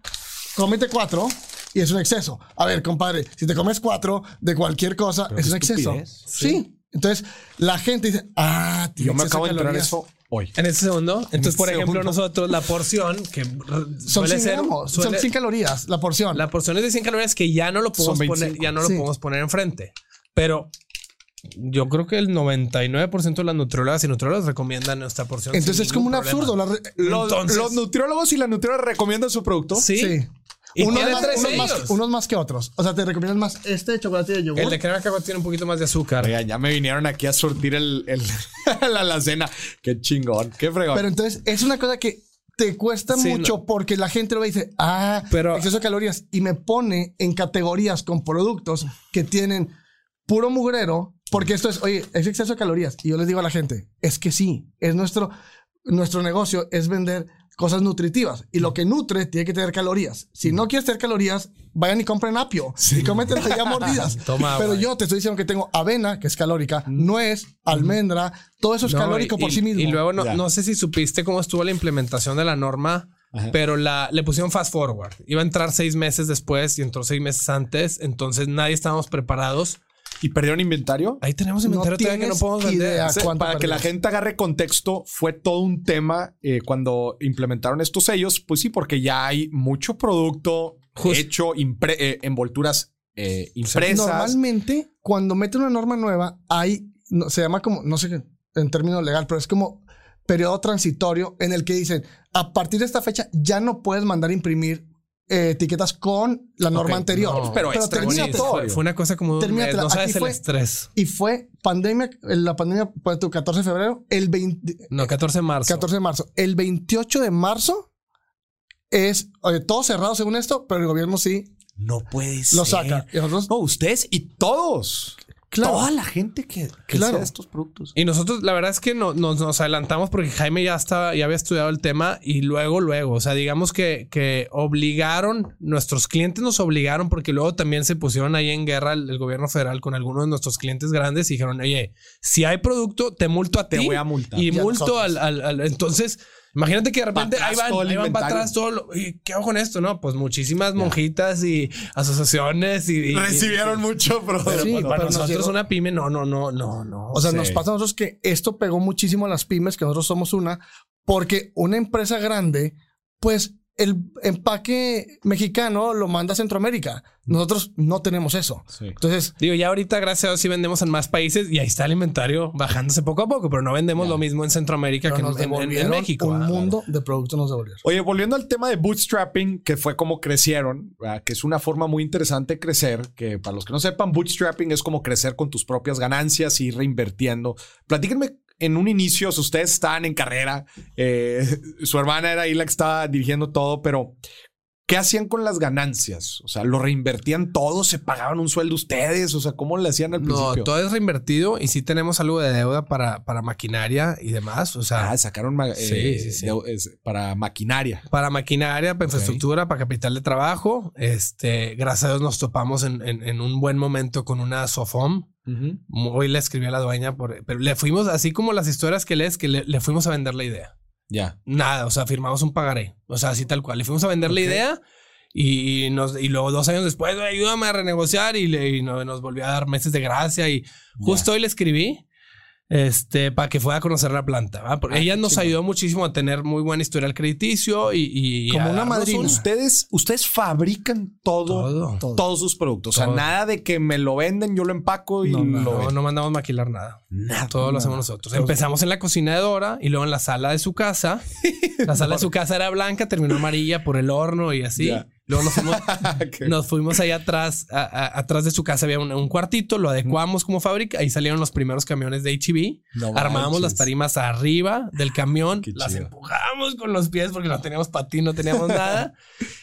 Cómete cuatro y es un exceso. A ver, compadre, si te comes cuatro de cualquier cosa, Pero es un exceso. Sí. Entonces, la gente dice, ah, tiene Yo me acabo de calorías. eso hoy. En este segundo. Entonces, por segundo. ejemplo, nosotros la porción que Son suele 100 ser. gramos, son suele- 100 calorías la porción. La porción es de 100 calorías que ya no lo podemos poner, 25. ya no lo Sí. podemos poner enfrente. Pero yo creo que el 99% de las nutriólogas y nutriólogos recomiendan esta porción. Entonces es como un absurdo. problema. la re- Los, Entonces- los nutriólogos y las nutriólogas recomiendan su producto. Sí. sí. Y unos, tiene más, tres unos, más, sellos. unos más que otros. O sea, te recomiendan más este de chocolate de yogur. El de crema cacao tiene un poquito más de azúcar. Oigan, ya me vinieron aquí a surtir el, el- la alacena. Qué chingón. Qué fregón. Pero entonces es una cosa que te cuesta Sí, mucho porque la gente lo dice, ah, Pero- exceso de calorías. Y me pone en categorías con productos que tienen puro mugrero, porque esto es, oye, es exceso de calorías. Y yo les digo a la gente, es que sí, es nuestro, nuestro negocio, es vender cosas nutritivas. Y lo que nutre tiene que tener calorías. Si no quieres tener calorías, vayan y compren apio y cómetelo ya mordidas. Toma Pero yo te estoy diciendo que tengo avena, que es calórica, nuez, almendra, todo eso es No, calórico y- por sí mismo. Y luego no, no sé si supiste cómo estuvo la implementación de la norma, Ajá. pero la, le pusieron fast forward. Iba a entrar seis meses después y entró seis meses antes, entonces nadie estábamos preparados. ¿Y perdieron inventario? Ahí tenemos No inventario todavía que no podemos vender. idea. O sea, ¿cuánto para que la gente agarre contexto, fue todo un tema eh, cuando implementaron estos sellos. Pues sí, porque ya hay mucho producto Just- hecho, impre- eh, envolturas eh, impresas. Normalmente, cuando meten una norma nueva, hay, no, se llama como, no sé qué, en términos legal, pero es como periodo transitorio en el que dicen, a partir de esta fecha ya no puedes mandar imprimir eh, etiquetas con la norma Ok, anterior. no, pero pero extra termina bonito. todo. Fue, fue una cosa como mes, Termínatela. no sabes Aquí el fue- estrés. Y fue pandemia, la pandemia, pues tu 14 de febrero, el 20, No, 14 de marzo. 14 de marzo. El 28 de marzo es oye, todo cerrado según esto, pero el gobierno sí No puede ser. lo saca. Y nosotros, No, ustedes y todos. Claro. Toda la gente que, que Claro. sea estos productos. Y nosotros, la verdad es que no- nos, nos adelantamos porque Jaime ya estaba, ya había estudiado el tema y luego, luego, o sea, digamos que, que obligaron, nuestros clientes nos obligaron porque luego también se pusieron ahí en guerra el, el gobierno federal con algunos de nuestros clientes grandes y dijeron, oye, si hay producto, te multo a Te ti voy a multar. y Y multo al, al- al- Entonces, imagínate que de repente ahí atrás van, ahí van para atrás todo lo- ¿y ¿Qué hago con esto? No, pues muchísimas monjitas y asociaciones y... y- Recibieron mucho, bro. pero Sí, para nosotros llegó- una pyme, no, no, no, no, no. O sea, Sí. nos pasa a nosotros que esto pegó muchísimo a las pymes, que nosotros somos una, porque una empresa grande, pues el empaque mexicano lo manda a Centroamérica. Nosotros no tenemos eso. Sí. Entonces, Digo, ya ahorita, gracias a Dios, sí vendemos en más países y ahí está el inventario bajándose poco a poco, pero no vendemos Ya. lo mismo en Centroamérica pero que nos en, en- en devolvieron México. un ¿verdad? mundo de productos nos devolvieron. Oye, volviendo al tema de bootstrapping, que fue como crecieron, ¿verdad? que es una forma muy interesante de crecer, que para los que no sepan, bootstrapping es como crecer con tus propias ganancias y ir reinvirtiendo. Platíquenme en un inicio, si ustedes estaban en carrera, eh, su hermana era ahí la que estaba dirigiendo todo, pero ¿qué hacían con las ganancias? O sea, ¿lo reinvertían todo? ¿Se pagaban un sueldo ustedes? O sea, ¿cómo le hacían al No, principio? todo es reinvertido y sí tenemos algo de deuda para, para maquinaria y demás. O sea, Ah, sacaron ma- Sí, eh, sí, sí. para maquinaria. para maquinaria, para infraestructura, para capital de trabajo. Este, gracias a Dios nos topamos en, en- en un buen momento con una Sofom. Hoy le escribí a la dueña, por, pero le fuimos, así como las historias que lees, que le, le fuimos a vender la idea. Ya. Nada, o sea, firmamos un pagaré. O sea, así tal cual. Le fuimos a vender la idea y, nos, y luego dos años después, "Güey, ayúdame a renegociar y, le, y no- nos volvió a dar meses de gracia. Y justo hoy le escribí este, para que fuera a conocer la planta. ¿va? Porque Ah, ella nos ayudó muchísimo a tener muy buen historial crediticio y, y Como a una madrina. un- Ustedes, ustedes fabrican todo, Todo. Todo. todos sus productos. O Todo. sea, nada de que me lo venden, yo lo empaco y No, no, lo No, mandamos maquilar nada. Nada. Todo lo hacemos nosotros. Empezamos en la cocina de Dora y luego en la sala de su casa. La sala de su casa era blanca, terminó amarilla por el horno y así. Ya. Luego nos fuimos, nos fuimos ahí atrás. a- a- atrás de su casa había un, un cuartito, lo adecuamos como fábrica. Ahí salieron los primeros camiones de HB. No Armábamos manches. las tarimas arriba del camión, Qué las chido. empujamos con los pies porque no teníamos patín, no teníamos nada.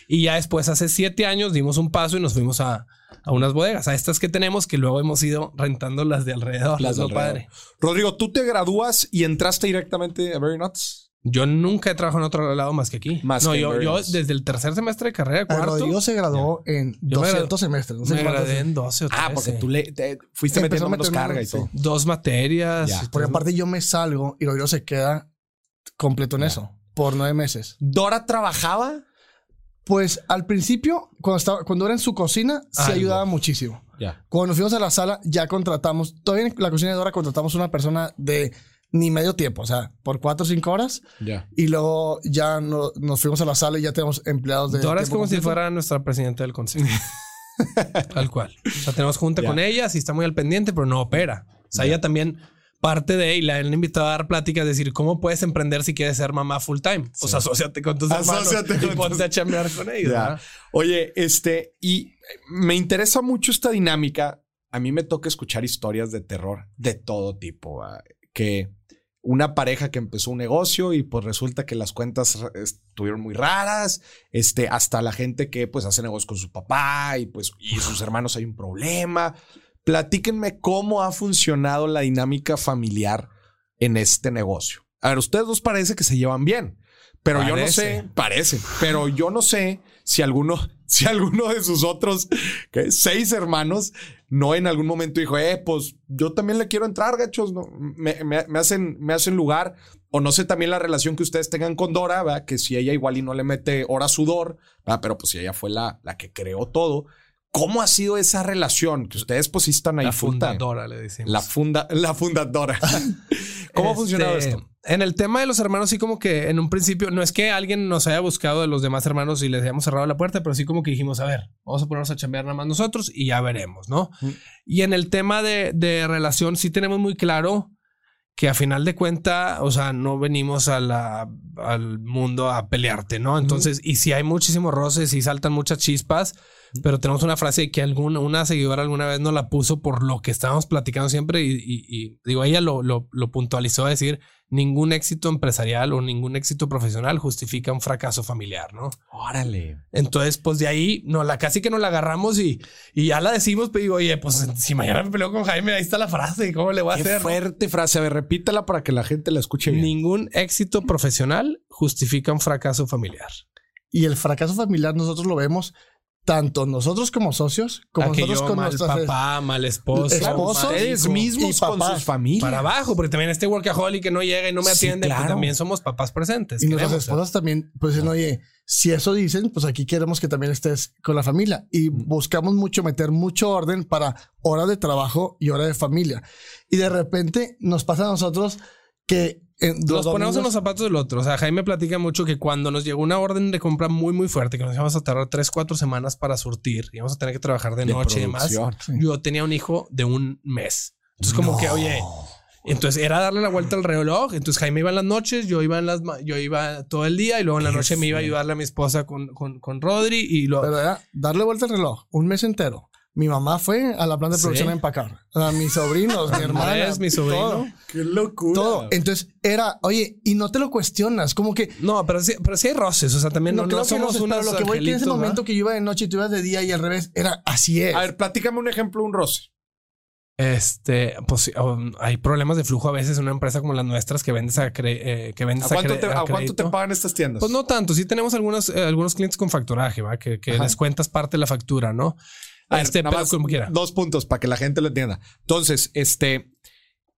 Y ya después, hace siete años, dimos un paso y nos fuimos a, a unas bodegas, a estas que tenemos, que luego hemos ido rentando las de alrededor. Las de alrededor. padre. Rodrigo, tú te gradúas y entraste directamente a Very Nuts. Yo nunca he trabajado en otro lado más que aquí. Más no, que yo, yo desde el tercer semestre de carrera, El cuarto, Rodrigo se graduó en Yo me 200 semestres. No sé me gradué en 12 o 13. Ah, porque tú le te- fuiste Empezó metiendo menos carga y todo. Dos materias. Ya. Porque aparte yo me salgo y Rodrigo se queda completo en eso por nueve meses. ¿Dora trabajaba? Pues al principio, cuando, estaba, cuando era en su cocina, Algo. ayudaba muchísimo. Ya. Cuando nos fuimos a la sala, ya contratamos, todavía en la cocina de Dora contratamos una persona de ni medio tiempo, o sea, por cuatro o cinco horas. Ya. Y luego ya no- nos fuimos a la sala y ya tenemos empleados de. Dora es como si fuera nuestra presidenta del consejo. Tal cual. O sea, tenemos junta Ya. con ella, sí está muy al pendiente, pero no opera. O sea, Ya. ella también parte de y la han invitado a dar pláticas, decir, ¿cómo puedes emprender si quieres ser mamá full time? Pues asóciate con tus hermanos Asóciate y con ponte tus- a chambear con ellos. Oye, este, y me interesa mucho esta dinámica. A mí me toca escuchar historias de terror de todo tipo. Que una pareja que empezó un negocio y pues resulta que las cuentas estuvieron muy raras, este, hasta la gente que pues hace negocios con su papá y pues y sus hermanos hay un problema. Platíquenme cómo ha funcionado la dinámica familiar en este negocio. A ver, ustedes dos parece que se llevan bien, pero yo no sé, parece, pero yo no sé si alguno, si alguno de sus otros seis hermanos no en algún momento dijo, eh, pues yo también le quiero entrar, gachos, ¿no? me, me, hacen, me hacen lugar. O no sé también la relación que ustedes tengan con Dora, ¿verdad? que si ella igual y no le mete hora sudor, ¿verdad? pero pues si ella fue la, la que creó todo. ¿Cómo ha sido esa relación? Que ustedes pues están ahí. La fundadora, le decimos. La, funda, la fundadora. ¿Cómo ha funcionado este, esto? En el tema de los hermanos, sí como que en un principio, no es que alguien nos haya buscado de los demás hermanos y les hayamos cerrado la puerta, pero sí como que dijimos, a ver, vamos a ponernos a chambear nada más nosotros y ya veremos, ¿no? Y en el tema de, de relación, sí tenemos muy claro que a final de cuenta, o sea, no venimos a la, al mundo a pelearte, ¿no? Entonces, y si hay muchísimos roces y saltan muchas chispas, pero tenemos una frase que alguna, una seguidora alguna vez nos la puso por lo que estábamos platicando siempre y, digo, ella lo, lo, lo, puntualizó a decir, ningún éxito empresarial o ningún éxito profesional justifica un fracaso familiar, ¿no? Órale. Entonces, pues de ahí, no, la casi que nos la agarramos y, y ya la decimos, pero digo, oye, pues si mañana me peleo con Jaime, ahí está la frase, ¿cómo le voy a Qué hacer? fuerte frase, a ver, repítela para que la gente la escuche bien. Ningún éxito profesional justifica un fracaso familiar. Y el fracaso familiar nosotros lo vemos tanto nosotros como socios, como nosotros con mal papá, mal esposo, esposos ustedes mismos con sus familias. Para abajo, porque también este workaholic que no llega y no me atiende, pues también somos papás presentes. Y nuestras esposas también, pues dicen, oye, si eso dicen, pues aquí queremos que también estés con la familia. Y mm. buscamos mucho meter mucho orden para hora de trabajo y hora de familia. Y de repente nos pasa a nosotros que nos ponemos en los zapatos del otro. O sea, Jaime platica mucho que cuando nos llegó una orden de compra muy, muy fuerte, que nos íbamos a tardar tres, cuatro semanas para surtir, y íbamos a tener que trabajar de, noche y demás. Yo tenía un hijo de un mes. Entonces, como que, oye, entonces era darle la vuelta al reloj. Entonces Jaime iba en las noches, yo iba en las, yo iba todo el día y luego en la noche me iba a ayudarle a mi esposa con, con, con Rodri y lo. Pero era darle vuelta al reloj un mes entero. Mi mamá fue a la planta de producción a empacar. A mis sobrinos, mi hermana. mi sobrino. Qué locura. Todo. Entonces era, oye, y no te lo cuestionas. Como que. No, pero sí, pero sí hay roces. O sea, también no, no, somos unos Pero lo que voy que en ese momento que yo iba de noche y tú ibas de día y al revés, era así es. A ver, platícame un ejemplo, un roce. Este, pues um, hay problemas de flujo a veces en una empresa como las nuestras que vendes a, eh, que vendes ¿A, cuánto, te, a, cuánto te pagan estas tiendas? Pues no tanto. Sí tenemos algunos, eh, algunos clientes con facturaje, ¿va? Que, que les cuentas parte de la factura, ¿no? Este, como quiera. Dos puntos para que la gente lo entienda. Entonces, este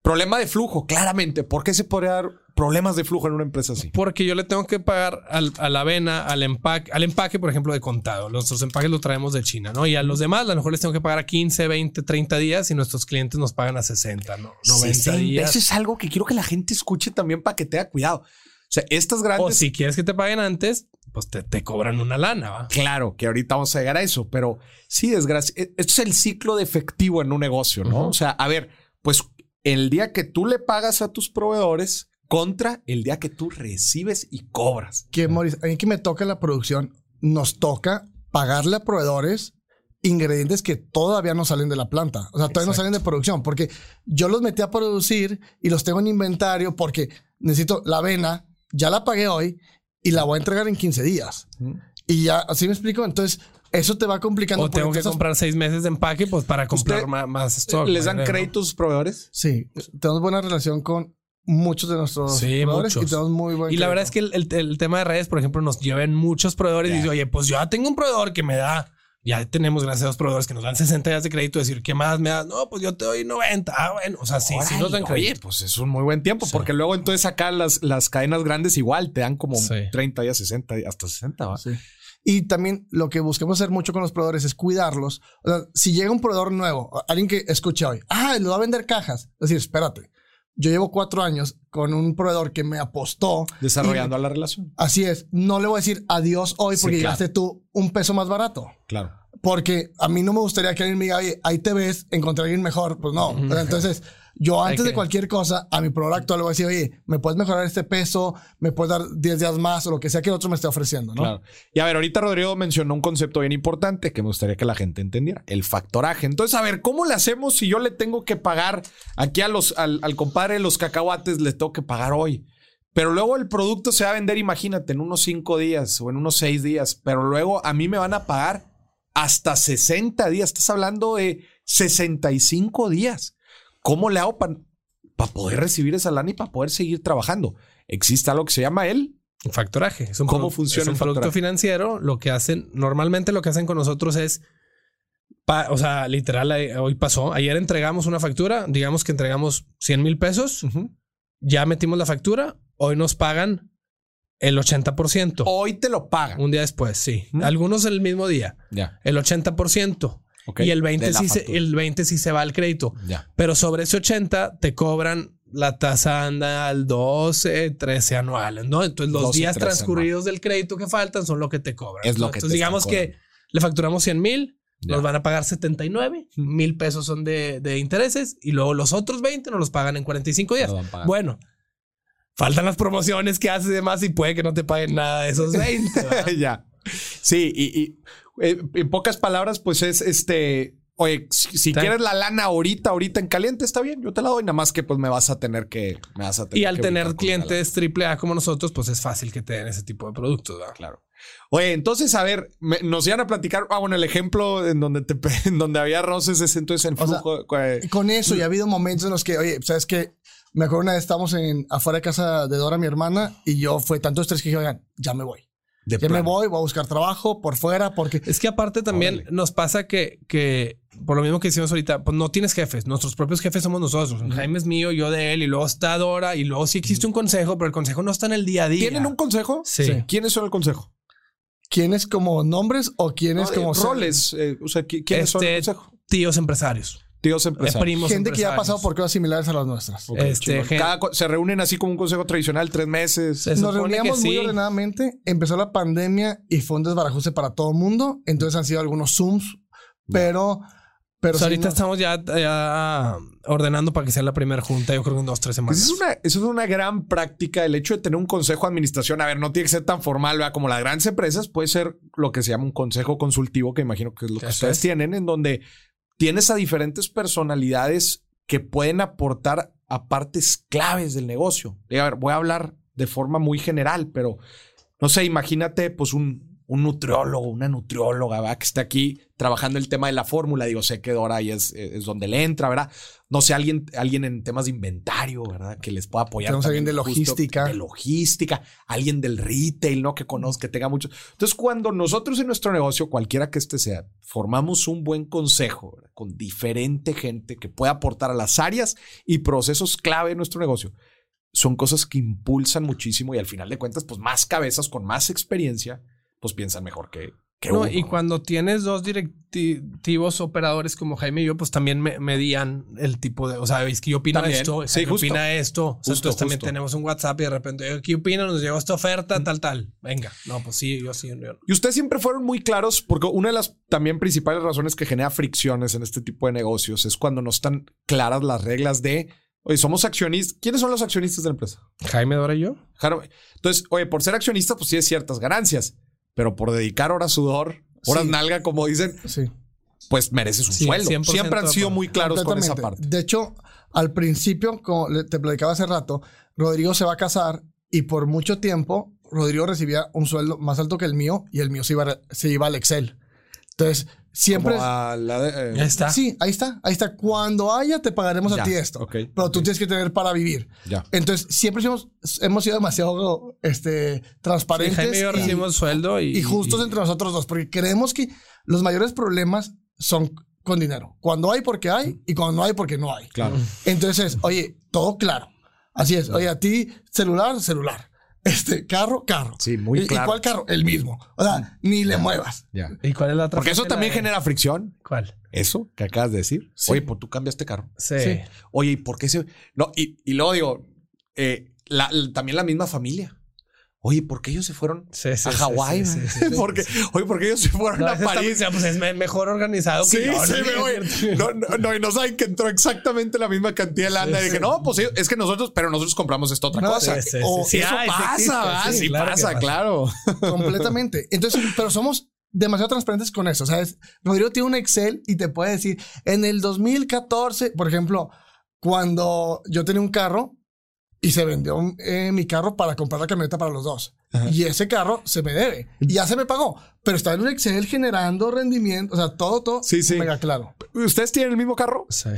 problema de flujo, claramente. ¿Por qué se podría dar problemas de flujo en una empresa así? Porque yo le tengo que pagar a la avena, al empaque, al empaque, por ejemplo, de contado. Nuestros empaques los traemos de China, ¿no? Y a los demás, a lo mejor les tengo que pagar a 15, 20, 30 días y nuestros clientes nos pagan a 60, ¿no? 90 días. Eso es algo que quiero que la gente escuche también para que tenga cuidado. O sea, estas grandes. O si quieres que te paguen antes, pues te, cobran una lana, ¿va? Claro, que ahorita vamos a llegar a eso, pero sí, desgracia. E, esto es el ciclo de efectivo en un negocio, ¿no? O sea, a ver, pues el día que tú le pagas a tus proveedores contra el día que tú recibes y cobras. Que, Maurice, a mí que me toca la producción, nos toca pagarle a proveedores ingredientes que todavía no salen de la planta. O sea, todavía no salen de producción, porque yo los metí a producir y los tengo en inventario porque necesito la avena, ya la pagué hoy y la voy a entregar en 15 días. Y ya, así me explico. Entonces, eso te va complicando. O tengo que comprar seis meses de empaque pues para comprar más, stock. ¿Les dan créditos sus proveedores? Sí, tenemos buena relación con muchos de nuestros proveedores y tenemos muy buen Y la verdad es que el, tema de redes, por ejemplo, nos llevan muchos proveedores y dicen, oye, pues yo ya tengo un proveedor que me da ya tenemos, gracias a los proveedores que nos dan 60 días de crédito, decir, ¿qué más me das? No, pues yo te doy 90. Ah, bueno, o sea, sí, sí nos dan crédito. Oye, pues es un muy buen tiempo, porque luego entonces acá las, las cadenas grandes igual te dan como 30 días, 60 días, hasta 60. ¿va? Sí. Y también lo que buscamos hacer mucho con los proveedores es cuidarlos. O sea, si llega un proveedor nuevo, alguien que escucha hoy, ah, le va a vender cajas. Es decir, espérate. Yo llevo cuatro años con un proveedor que me apostó. Desarrollando la relación. Así es. No le voy a decir adiós hoy porque llegaste tú un peso más barato. Claro. Porque a mí no me gustaría que alguien me diga, ahí te ves, encontré a alguien mejor. Pues no. Entonces, Yo antes de cualquier cosa, a mi proveedor actual le voy a decir, oye, ¿me puedes mejorar este peso? ¿Me puedes dar 10 días más? O lo que sea que el otro me esté ofreciendo, ¿no? Claro. Y a ver, ahorita Rodrigo mencionó un concepto bien importante que me gustaría que la gente entendiera, el factoraje. Entonces, a ver, ¿cómo le hacemos si yo le tengo que pagar aquí a los, al, al compadre de los cacahuates, le tengo que pagar hoy? Pero luego el producto se va a vender, imagínate, en unos cinco días o en unos seis días. Pero luego a mí me van a pagar hasta 60 días. Estás hablando de 65 días. ¿Cómo le hago para poder recibir esa lana y para poder seguir trabajando? Existe algo que se llama el Factoraje. Es un ¿Cómo funciona es un producto factoraje? financiero. Lo que hacen, normalmente lo que hacen con nosotros es, pa- o sea, literal, hoy pasó. Ayer entregamos una factura, digamos que entregamos 100 mil pesos, ya metimos la factura, hoy nos pagan el 80%. Hoy te lo pagan. Un día después, sí. Ujú. Algunos el mismo día. Ya. El 80%. Ok. Y el De 20, la sí se, el 20 sí se va al crédito. Ya. Pero sobre ese 80 te cobran la tasa anda al 12, 13 anuales, ¿no? Entonces los 12, días 13 transcurridos del crédito que faltan son lo que te cobran. Es lo ¿no? que te Entonces digamos que le facturamos 100 mil, nos van a pagar 79, mil pesos son de, de intereses y luego los otros 20 nos los pagan en 45 días. Bueno, faltan las promociones que haces y demás y puede que no te paguen nada de esos 20. ¿verdad? ya. Sí, y, y, eh, en pocas palabras, pues es este. Oye, si, quieres la lana ahorita, ahorita en caliente, está bien, yo te la doy, nada más que pues me vas a tener que. Me vas a tener y al que tener clientes triple A como nosotros, pues es fácil que te den ese tipo de productos. ¿verdad? Claro. Oye, entonces, a ver, me- nos iban a platicar. Ah, bueno, el ejemplo en donde te en donde había roces es entonces en O sea, flujo. eh, Y con eso ya ha habido momentos en los que, oye, ¿sabes qué? Me acuerdo una vez estábamos en, afuera de casa de Dora, mi hermana, y yo fue tanto estrés que dije, oigan, ya me voy. De Ya me voy, voy a buscar trabajo por fuera porque... Es que aparte también Órale. nos pasa que, que, por lo mismo que decimos ahorita, pues no tienes jefes. Nuestros propios jefes somos nosotros. Jaime es mío, yo de él, y luego está Dora, y luego sí existe un consejo, pero el consejo no está en el día a día. ¿Tienen un consejo? Sí. Sí. ¿Quiénes son el consejo? ¿Quiénes como nombres o quiénes No, como... eh, roles. eh, o sea, ¿qui- ¿quiénes son el Este, consejo? tíos empresarios, Tíos empresarios. primos Gente que ya ha pasado por cosas similares a las nuestras. Este, Cada se reúnen así como un consejo tradicional, tres meses. Se Nos reuníamos muy ordenadamente, empezó la pandemia y fue un desbarajuste para todo el mundo, entonces han sido algunos Zooms, pero... pero Pues sí, ahorita no- estamos ya, ya ordenando para que sea la primera junta, yo creo que en dos, tres Pues semanas. eso, es una, eso es una gran práctica, el hecho de tener un consejo de administración. A ver, no tiene que ser tan formal, ¿verdad? Como las grandes empresas, puede ser lo que se llama un consejo consultivo, que imagino que es lo que ustedes es. tienen, en donde tienes a diferentes personalidades que pueden aportar a partes claves del negocio. A ver, voy a hablar de forma muy general, pero no sé, imagínate pues un, un nutriólogo, una nutrióloga, ¿verdad? Que esté aquí trabajando el tema de la fórmula. Digo, sé que Dora ahí es, es donde le entra, ¿verdad? No sé, alguien, alguien en temas de inventario, ¿verdad? Que les pueda apoyar. Tenemos alguien de justo logística. De logística, alguien del retail, ¿no? Que conozca, que tenga mucho. Entonces, cuando nosotros en nuestro negocio, cualquiera que este sea, formamos un buen consejo ¿verdad? con diferente gente que pueda aportar a las áreas y procesos clave de nuestro negocio, son cosas que impulsan muchísimo y al final de cuentas, pues más cabezas con más experiencia, pues piensan mejor que, que No, uno. y cuando tienes dos directivos operadores como Jaime y yo, pues también me medían el tipo de, o sea, es que yo opino También. esto, Sí, Jaime justo. opina esto. O sea, Justo, entonces también tenemos un WhatsApp y de repente, "Oye, ¿qué opina? Nos llegó esta oferta, tal, tal. Venga. No, pues sí, yo sí, yo no. Y ustedes siempre fueron muy claros porque una de las también principales razones que genera fricciones en este tipo de negocios es cuando no están claras las reglas de, oye, somos accionistas. ¿Quiénes son los accionistas de la empresa? Jaime, Dora y yo. Entonces, oye, por ser accionista, pues tienes ciertas ganancias, pero por dedicar horas sudor, horas Sí. nalga, como dicen, Sí. pues mereces un Sí, sueldo. 100% Siempre han sido muy claros con esa parte. De hecho, al principio, como te platicaba hace rato, Rodrigo se va a casar y por mucho tiempo Rodrigo recibía un sueldo más alto que el mío y el mío se iba, se iba al Excel. Entonces, siempre... Como a la de- eh, Ya está. Sí, ahí está, ahí está. Cuando haya, te pagaremos Ya, a ti esto. ok, pero tú tienes que tener para vivir. Ya. Entonces, siempre hemos, hemos sido demasiado este, Sí, transparentes. Jaime y yo y- recibimos sueldo y, y justos y- entre nosotros dos, porque creemos que los mayores problemas son con dinero. Cuando hay porque hay y cuando no hay porque no hay. Claro. Entonces, oye, todo claro. Así es. Oye, a ti, celular, celular. Este, carro, carro. Sí, muy ¿Y- claro. ¿Y cuál carro? El mismo. O sea, ni le muevas. Ya. ¿Y cuál es la otra? Porque eso también de- genera fricción. ¿Cuál? Eso que acabas de decir. Sí. Oye, pues tú cambiaste carro. Sí. Sí. Oye, ¿y por qué se.? No, y, y luego digo, eh, la- también la misma familia. Oye, ¿por qué ellos se fueron Sí, sí, a sí, Hawái? sí, sí, sí, Porque, Oye, ¿por qué ellos se fueron No, a está- París? o sea, pues es me- mejor organizado Sí, que yo. sí, voy. No, no, no, y no saben que entró exactamente la misma cantidad de lana. Sí, y dije, sí. no, pues sí, es que nosotros, pero nosotros compramos esta otra No, cosa. sí, sí, O sí, sí. eso sí pasa, existe, ¿verdad? sí, Sí, claro pasa, pasa. claro. Completamente. Entonces, pero somos demasiado transparentes con eso. ¿Sabes? Rodrigo tiene un Excel y te puede decir, en el 2014, por ejemplo, cuando yo tenía un carro y se vendió eh, mi carro para comprar la camioneta para los dos. Y ese carro se me debe. Y ya se me pagó. Pero está en un Excel generando rendimiento. O sea, todo, todo. Sí, sí. Mega claro. ¿Ustedes tienen el mismo carro? Sí.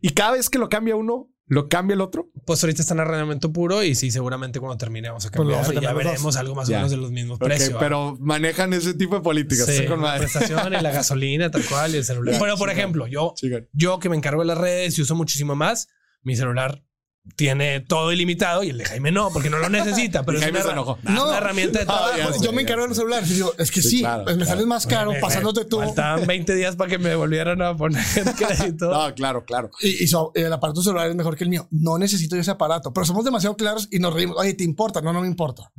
Y cada vez que lo cambia uno, lo cambia el otro. Pues ahorita está en arrendamiento puro y sí, seguramente cuando termine vamos a Pues cambiar vamos a y ya los dos. veremos algo más o menos de los mismos Ok, precios. pero manejan ese tipo de políticas. Sí, con la madre. prestación y la gasolina, tal cual, y el celular. Bueno, por ejemplo, yo, yo que me encargo de las redes y uso muchísimo más, mi celular tiene todo ilimitado y el de Jaime no, porque no lo necesita, pero es Jaime una, se enojó. es una herramienta de No, trabajo. yo me encargo de los celulares y digo, es que Sí, sí, claro, pues me claro. sale más caro pasándote tú. Faltaban 20 días para que me volvieran a poner crédito. No, claro, claro. Y, el aparato celular es mejor que el mío. No necesito ese aparato, pero somos demasiado claros y nos reímos. Oye, ¿te importa? No, no me importa.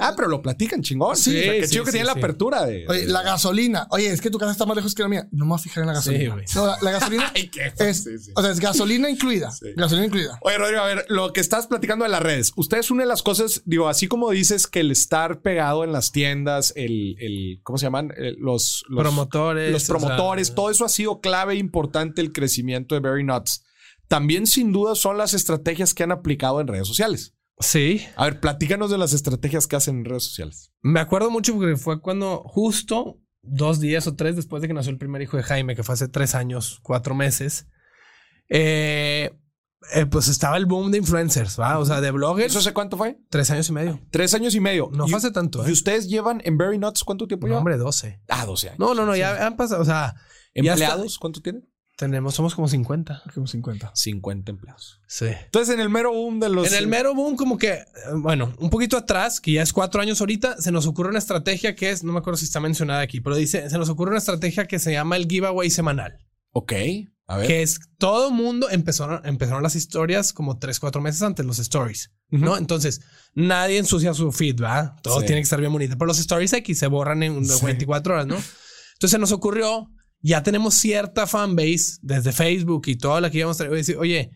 Ah, pero lo platican chingón. Sí, O sea, qué sí, chido que sí, tiene la sí. apertura de. Oye, la gasolina. Oye, es que tu casa está más lejos que la mía. No me voy a fijar en la gasolina. güey. no, la, la gasolina Ay, qué es, sí, sí. o sea, es gasolina incluida. Sí. Gasolina incluida. Oye, Rodrigo, a ver, lo que estás platicando de las redes. Ustedes una de las cosas, digo, así como dices que el estar pegado en las tiendas, el, el ¿cómo se llaman? El- los, los promotores. Los promotores, o sea, todo eso ha sido clave e importante el crecimiento de Very Nuts. También, sin duda, son las estrategias que han aplicado en redes sociales. Sí. A ver, platícanos de las estrategias que hacen en redes sociales. Me acuerdo mucho porque fue cuando justo dos días o tres después de que nació el primer hijo de Jaime, que fue hace tres años, cuatro meses, eh, eh, pues estaba el boom de influencers, ¿va? O sea, de bloggers. ¿Eso hace cuánto fue? Tres años y medio. Tres años y medio. No y, fue hace tanto, ¿Y ¿eh? ustedes llevan en Very Nuts cuánto tiempo No, llevan? hombre, 12. Ah, 12 años. No, no, no, ya han pasado, o sea, ¿Empleados cuánto tienen? tenemos, somos como 50. Como 50. 50 empleados. Sí. Entonces, en el mero boom de los. En el mero boom, como que, eh, bueno, un poquito atrás, que ya es cuatro años ahorita, se nos ocurre una estrategia que es, no me acuerdo si está mencionada aquí, pero dice, se nos ocurre una estrategia que se llama el giveaway semanal. Ok. A ver. que es todo mundo empezaron, empezaron las historias como tres, cuatro meses antes, los stories, ¿no? Entonces, nadie ensucia su feed, ¿va? Todo Sí. tiene que estar bien bonito. Pero los stories X se borran en unas 24 horas, ¿no? Entonces se nos ocurrió, ya tenemos cierta fanbase desde Facebook y toda la que íbamos a traer, decir, oye,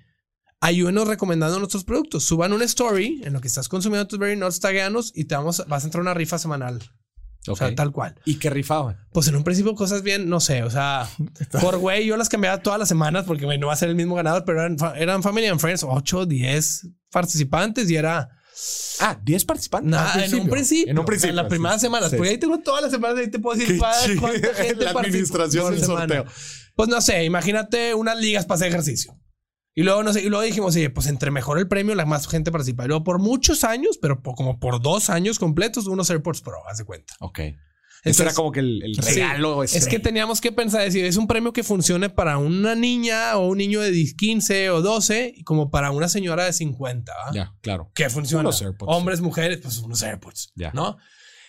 ayúdenos recomendando nuestros productos. Suban una story en lo que estás consumiendo tus Very Nuts, tagueanos y te vamos, vas a entrar a una rifa semanal. O sea, tal cual. ¿Y qué rifaban? Pues en un principio cosas bien, no sé, o sea, por güey, yo las cambiaba todas las semanas porque güey, no va a ser el mismo ganador, pero eran, eran Family and Friends, 8, 10 participantes y era Ah, 10 participantes. nada, en un principio. En un principio. En las primeras sí. semanas, Sí. porque ahí tengo todas las semanas, ahí te puedo decir cuánta gente La administración del sorteo. Pues no sé, imagínate unas ligas para hacer ejercicio. Y luego, no sé, y luego dijimos, oye, pues entre mejor el premio, la más gente participa. Y luego por muchos años, pero por- como por dos años completos, unos AirPods Pro, haz de cuenta. Ok. Eso era como que el, el Sí, regalo. es que teníamos que pensar, decir, es un premio que funcione para una niña o un niño de 10, 15 o 12 y como para una señora de 50, ¿va? Ya, claro. Que funciona. Unos AirPods. Hombres, mujeres, pues unos AirPods, Ya. ¿no?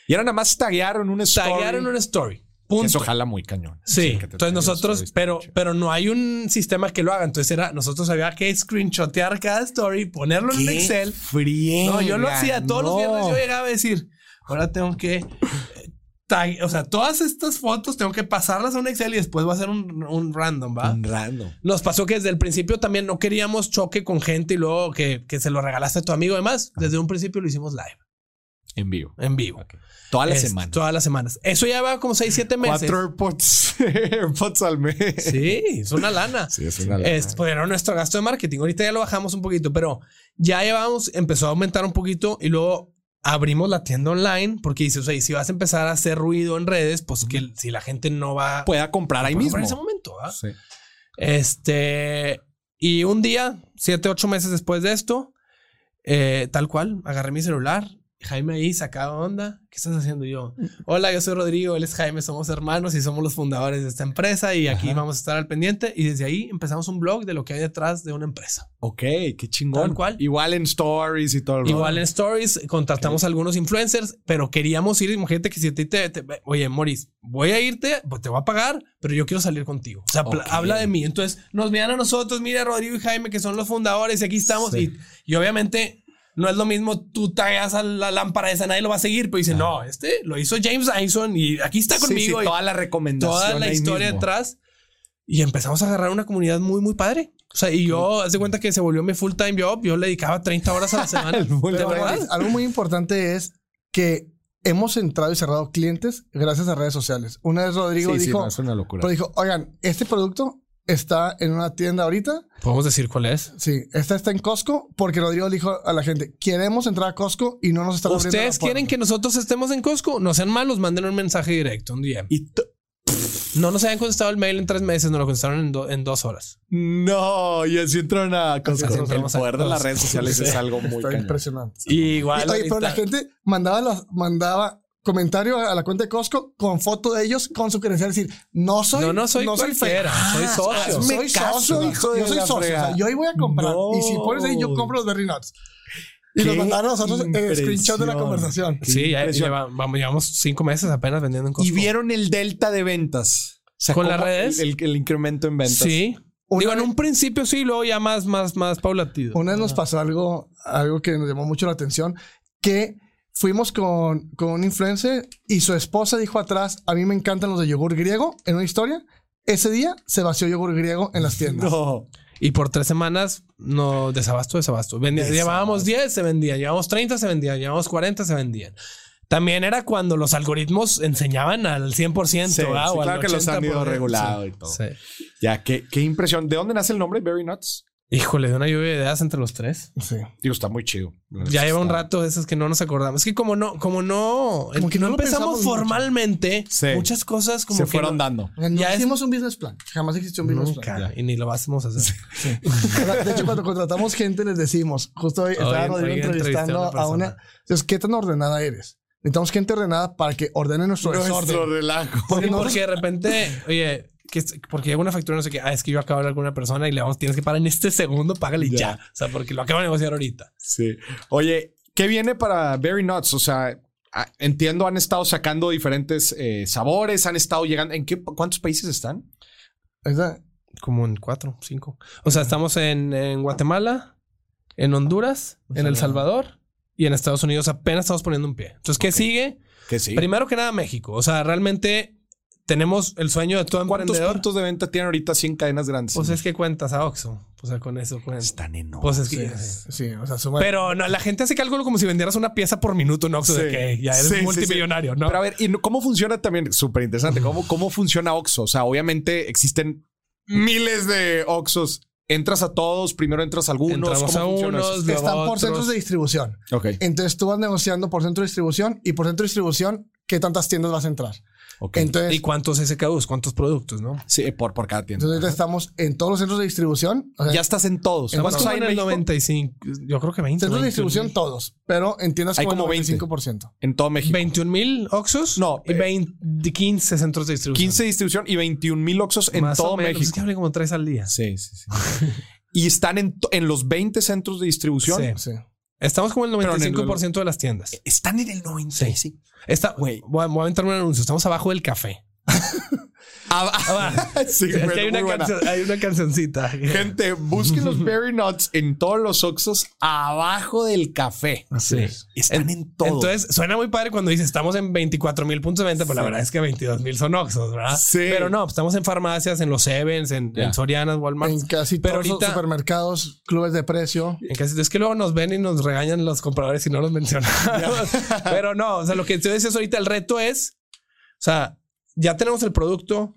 Y era nada más taguearon un story. Taguearon una story. Punto. Eso jala muy cañón. Sí, entonces nosotros, pero, pero no hay un sistema que lo haga. Entonces era, nosotros había que screenshotear cada story, ponerlo en un ¡Qué Excel. friega! No, yo lo hacía todos los No. viernes. Yo llegaba a decir, ahora tengo que. eh, o sea, todas estas fotos tengo que pasarlas a un Excel y después va a ser un, un random, ¿va? Un random. Nos pasó que desde el principio también no queríamos choque con gente y luego que, que se lo regalaste a tu amigo. Además, desde un principio lo hicimos live, En vivo. en vivo. Ok. Toda la Es- semana. Todas las semanas. Eso ya va como 6, 7 meses. Cuatro AirPods. AirPods al mes. Sí, es una lana. Sí, es una lana. Es, pues era nuestro gasto de marketing. Ahorita ya lo bajamos un poquito, pero ya llevamos, empezó a aumentar un poquito y luego abrimos la tienda online porque dices, oye, si vas a empezar a hacer ruido en redes, pues que si la gente no va Pueda comprar ahí mismo. comprar en ese momento. Sí. Este, y un día, siete, ocho meses después de esto, eh, tal cual, agarré mi celular. Jaime ahí sacaba onda. ¿Qué estás haciendo Y yo? Hola, yo soy Rodrigo, él es Jaime, somos hermanos y somos los fundadores de esta empresa y aquí Ajá. vamos a estar al pendiente. Y desde ahí empezamos un blog de lo que hay detrás de una empresa. Ok, qué chingón. Tal cual. Igual en stories y todo el Igual en Stories contratamos a algunos influencers, pero queríamos ir. Imagínate que si a ti te, te- oye, Moris, voy a irte, pues te voy a pagar, pero yo quiero salir contigo. O sea, habla de mí. Entonces nos vean a nosotros, mira Rodrigo y Jaime, que son los fundadores, y aquí estamos. Sí. Y, y obviamente no es lo mismo tú tagas a la lámpara esa, nadie lo va a seguir, pero dice, no, este lo hizo James Dyson y aquí está Sí, conmigo. sí, y toda la recomendación. toda la historia mismo. detrás. Y empezamos a agarrar una comunidad muy, muy padre. O sea, y yo, haz de cuenta que se volvió mi full time job. Yo le dedicaba 30 horas a la semana. De verdad. algo muy importante es que hemos entrado y cerrado clientes gracias a redes sociales. Una vez Rodrigo Sí, sí, dijo, no, es una locura. pero dijo, oigan, este producto está en una tienda ahorita. ¿Podemos decir cuál es? Sí, esta está en Costco porque Rodrigo le dijo a la gente, queremos entrar a Costco y no nos están ¿Ustedes puerta". quieren que nosotros estemos en Costco? No sean malos, manden un mensaje directo, un día. Y No nos habían contestado el mail en tres meses, nos lo contestaron en, do- en dos horas. no, y así entraron a Costco. Así El poder de las redes sociales es algo muy impresionante. Y igual. Y, oye, pero la gente mandaba, las- mandaba comentario a la cuenta de Costco con foto de ellos con su credencial. Decir, no soy. No, no soy cualquiera, soy socio. Soy Me caso, socio, hijo de Yo soy socio. o fregada. sea, yo ahí voy a comprar. No. Y si pones ahí, yo compro los Berry Nuts. Y nos mandaron a nosotros el screenshot de la conversación. Sí, ya vamos, llevamos cinco meses apenas vendiendo en Costco. Y vieron el delta de ventas. O sea, ¿Con las redes? El, el incremento en ventas. Sí. Una Digo, en un principio sí, luego ya más, más, más paulatino. Una vez nos pasó algo, algo que nos llamó mucho la atención, que fuimos con, con un influencer y su esposa dijo atrás, a mí me encantan los de yogur griego, en una historia. Ese día se vació yogur griego en las tiendas. No. Y por tres semanas, no, desabasto, desabasto. Vendía- Desabasto. Llevábamos 10, se vendían. Llevábamos 30, se vendían. Llevábamos 40, se vendían. También era cuando los algoritmos enseñaban al 100%. Sí, sí, O al claro que los han ido 80%. regulado y todo. Sí. Ya, qué, qué impresión. ¿De dónde nace el nombre? Berry Nuts. Híjole, de una lluvia de ideas entre los tres. Sí. Digo, está muy chido. Ya lleva un rato de esas que no nos acordamos. Es que como no, como no, Como que no, empezamos formalmente, Sí. muchas cosas como Se que fueron no- dando. No Ya es- hicimos un business plan. Jamás existió un business Nunca. plan. Y ni lo vamos a hacer. De hecho, cuando contratamos gente, les decimos, justo hoy estaba Rodrigo entrevisté a entrevistando una a una. ¿qué tan ordenada eres? Necesitamos gente ordenada para que ordene nuestro, Nuestro desorden. relajo. Porque de repente, oye, que porque llega una factura, no sé qué, ah, es que yo acabo de hablar con una persona y le vamos, tienes que pagar en este segundo, págale Ya. ya. O sea, porque lo acabo de negociar ahorita. Sí. Oye, ¿qué viene para Berry Nuts? O sea, ah, entiendo, han estado sacando diferentes eh, sabores, han estado llegando. ¿En qué, cuántos países están? Como en cuatro, cinco. O sea, estamos en, en Guatemala, en Honduras, en El Salvador y en Estados Unidos apenas estamos poniendo un pie. Entonces, ¿qué sigue? Que sí. Primero que nada, México. O sea, realmente tenemos el sueño de todo ¿Cuántos emprendedor. puntos de venta tienen ahorita 100 cadenas grandes? Pues es que cuentas a Oxxo. O sea, con eso cuentas. están enormes. Pues es que... sí, sí, o sea, suma- Pero no, la gente hace cálculo como si vendieras una pieza por minuto en Oxxo de que ya eres Sí, sí, multimillonario, ¿no? Pero a ver, ¿y cómo funciona también? Súper interesante. ¿Cómo, ¿Cómo funciona Oxxo? O sea, obviamente existen miles de Oxxos. ¿Entras a todos? ¿Primero entras a algunos? Entramos ¿Cómo a unos, están por otros. centros de distribución. Ok, Entonces tú vas negociando por centro de distribución y por centro de distribución, ¿qué tantas tiendas vas a entrar? Ok. Entonces, ¿Y cuántos SKUs? ¿Cuántos productos, no? sí, por, por cada tienda. entonces estamos en todos los centros de distribución. O sea, ya estás en todos. En ¿Cuántos hay en el México? 95, yo creo que 20. centros de 21 distribución mil. todos, pero en tiendas Hay como, como el 20. 25%. En todo México. 21 mil Oxxos. No, Y eh, 20, 15 centros de distribución. 15 distribución y 21 mil Oxxos en Más o todo menos. Es México. que hablé como tres al día. Sí, sí, sí. y están en, en los 20 centros de distribución. Sí. Sí. Estamos como en el Pero en el- 95% de las tiendas. Están en el 95. Está, Güey. voy, a, voy a aventar un anuncio. Estamos abajo del café. Sí, Es que pero hay una, hay una cancioncita. Gente, busquen los Berry Nuts en todos los Oxxos abajo del café. Sí. Están en todo. Entonces suena muy padre cuando dice estamos en 24 mil puntos de venta, pero la Sí. verdad es que 22 mil son Oxxos, ¿verdad? Sí. Pero no, pues, estamos en farmacias, en los Sevens, en, Ya. en Sorianas, Walmart. En casi Pero todos los ahorita- supermercados, clubes de precio. En casi- es que luego nos ven y nos regañan los compradores si no los mencionamos. Pero no, o sea, lo que tú decías ahorita, el reto es, o sea, ya tenemos el producto,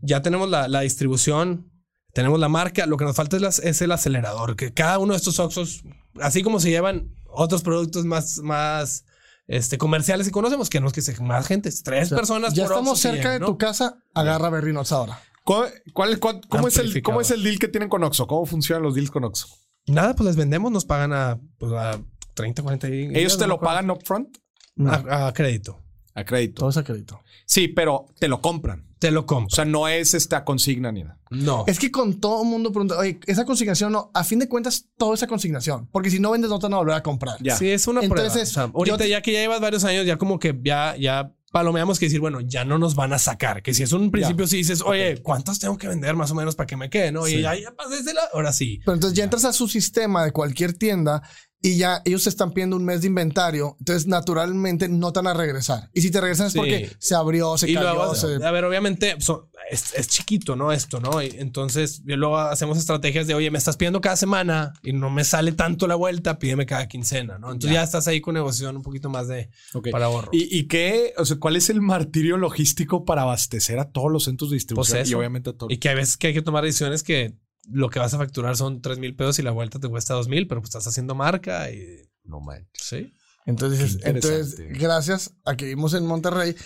Ya tenemos la, la distribución, tenemos la marca, lo que nos falta es, las- es el acelerador, que cada uno de estos Oxxos, así como se llevan otros productos más, más este, comerciales y conocemos, que no es que sea más gente, es tres O sea, personas ya por estamos cerca de ¿no? tu casa, agarra Berry Nuts ahora. ¿Cuál, cuál- cuál- cómo, es el. ¿Cómo es el deal que tienen con Oxxo? ¿Cómo funcionan los deals con Oxxo? Nada, pues les vendemos, nos pagan a, pues, a 30, 40 y- ¿Ellos te no lo pagan upfront? A, a crédito. A crédito. Todo es a crédito. Sí, pero te lo compran. Te lo O compro. sea, no es esta consigna ni nada. no. Es que con todo el mundo pregunta, oye, esa consignación no, a fin de cuentas, todo esa consignación. Porque si no vendes, no te van a volver a comprar. Ya. Sí, es una Entonces, prueba. O sea, ahorita yo- ya que ya llevas varios años, ya como que ya, ya palomeamos que decir, bueno, ya no nos van a sacar. Que si es un principio, sí dices, oye, ¿cuántos tengo que vender más o menos para que me quede? No, Sí. y ya, ya pasé ese lado. Ahora sí. Pero entonces ya entras a su sistema de cualquier tienda y ya ellos se están pidiendo un mes de inventario, entonces naturalmente no te van a regresar. Y si te regresan es Sí. porque se abrió, se Y cayó, luego, se- a ver, obviamente so- es, es chiquito, ¿no? Esto, ¿no? Y entonces y luego hacemos estrategias de, oye, me estás pidiendo cada semana y no me sale tanto la vuelta, pídeme cada quincena, ¿no? Entonces ya, estás ahí con negociación un poquito más de para ahorro. ¿Y, y qué, o sea, cuál es el martirio logístico para abastecer a todos los centros de distribución Pues y obviamente a todos? Y que hay veces que hay que tomar decisiones que lo que vas a facturar son 3 mil pesos y la vuelta te cuesta 2 mil, pero pues estás haciendo marca y No manches. sí. Entonces, entonces, gracias a que vimos en Monterrey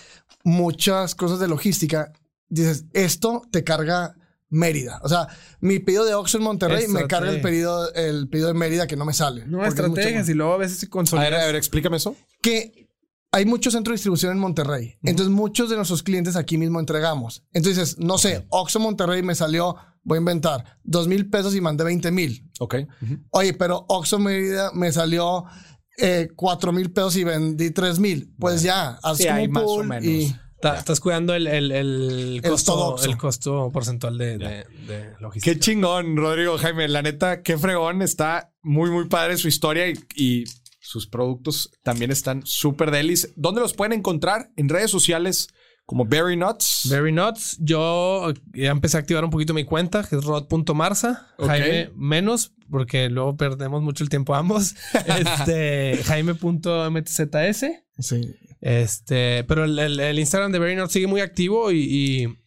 muchas cosas de logística, dices, esto te carga Mérida. O sea, mi pedido de Oxxo en Monterrey me carga el pedido, el pedido de Mérida que no me sale. No, es estrategias y luego a veces si A ver, consolidas. a ver, explícame eso. que hay muchos centros de distribución en Monterrey. Entonces, muchos de nuestros clientes aquí mismo entregamos. Entonces, no sé, Oxxo Monterrey me salió, voy a inventar, dos mil pesos y mandé 20 mil. Ok. Oye, pero Oxxo Mérida me salió eh, cuatro mil pesos y vendí tres mil. Pues ya, haz Sí, como hay un más o menos. y Ta- Estás cuidando el, el, el El costo, Oxxo. el costo porcentual de, de, de logística. Qué chingón, Rodrigo Jaime. La neta, qué fregón. Está muy, muy padre su historia y, y sus productos también están súper delis. ¿Dónde los pueden encontrar? En redes sociales como Berry Nuts. Very Nuts. Yo ya empecé a activar un poquito mi cuenta, que es rod.marza. Ok. Jaime menos, porque luego perdemos mucho el tiempo ambos. Este, Jaime.mtzs. sí. Este, pero el, el- el Instagram de Very Nuts sigue muy activo y,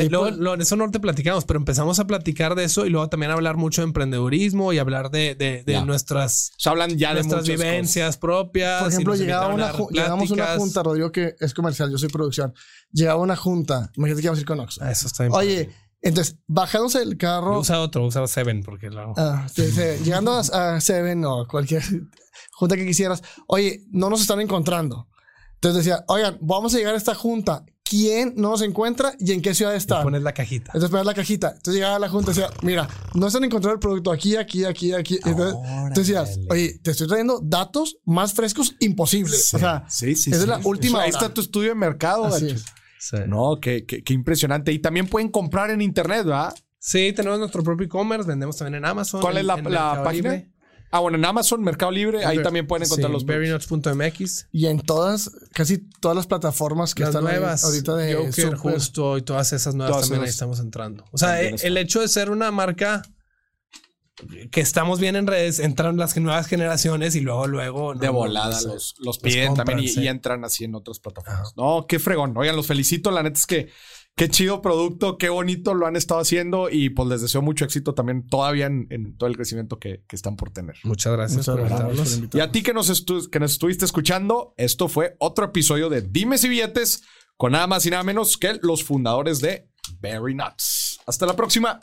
eh, luego, lo- eso no te platicamos, pero empezamos a platicar de eso y luego también a hablar mucho de emprendedurismo y hablar de, de- de Ya. nuestras, O sea, hablan ya de nuestras muchas vivencias propias. Por ejemplo, nos llegaba una, a llegamos a una junta, Rodrigo, que es comercial, yo soy producción. Llegaba una junta, imagínate que íbamos a ir con Oxxo. Ah, Eso está bien. Oye, entonces, bajándose del carro, Usa otro, usa Seven porque lo... Ah, sí, sí. Llegando a, a Seven o cualquier junta que quisieras, oye, no nos están encontrando. Entonces decía, oigan, vamos a llegar a esta junta. ¿Quién no nos encuentra y en qué ciudad está? pones la cajita. Entonces pones la cajita. Entonces llegaba la junta y decía, mira, no están encontrando el producto aquí, aquí, aquí, aquí. Entonces, entonces decías, oye, te estoy trayendo datos más frescos imposibles. O sea, sí, sí. esa sí. es la última Ahí está tu estudio de mercado. Así gacho. es. Sí. No, qué, qué- qué impresionante. Y también pueden comprar en internet, ¿verdad? Sí, tenemos nuestro propio e-commerce, vendemos también en Amazon. ¿Cuál en- es la, página? Ah, bueno, en Amazon, Mercado Libre, ahí también pueden encontrar Sí, los verynuts.mx. Y en todas, casi todas las plataformas que Las están ahí nuevas, ahorita de Joker, super- Justo y todas esas nuevas Todas también ahí estamos entrando. O sea, eh, el hecho de ser una marca que estamos bien en redes, entran las nuevas generaciones y luego, luego... De volada no, los, los piden compran, también y, sí. y entran así en otras plataformas. No, qué fregón. Oigan, los felicito. La neta es que qué chido producto, qué bonito lo han estado haciendo y pues les deseo mucho éxito también todavía en, en todo el crecimiento que, que están por tener. Muchas gracias Muchas por gracias invitarnos. por invitarnos. Y a ti que nos, estu- que nos estuviste escuchando, esto fue otro episodio de Dimes y Billetes con nada más y nada menos que los fundadores de Berry Nuts. Hasta la próxima.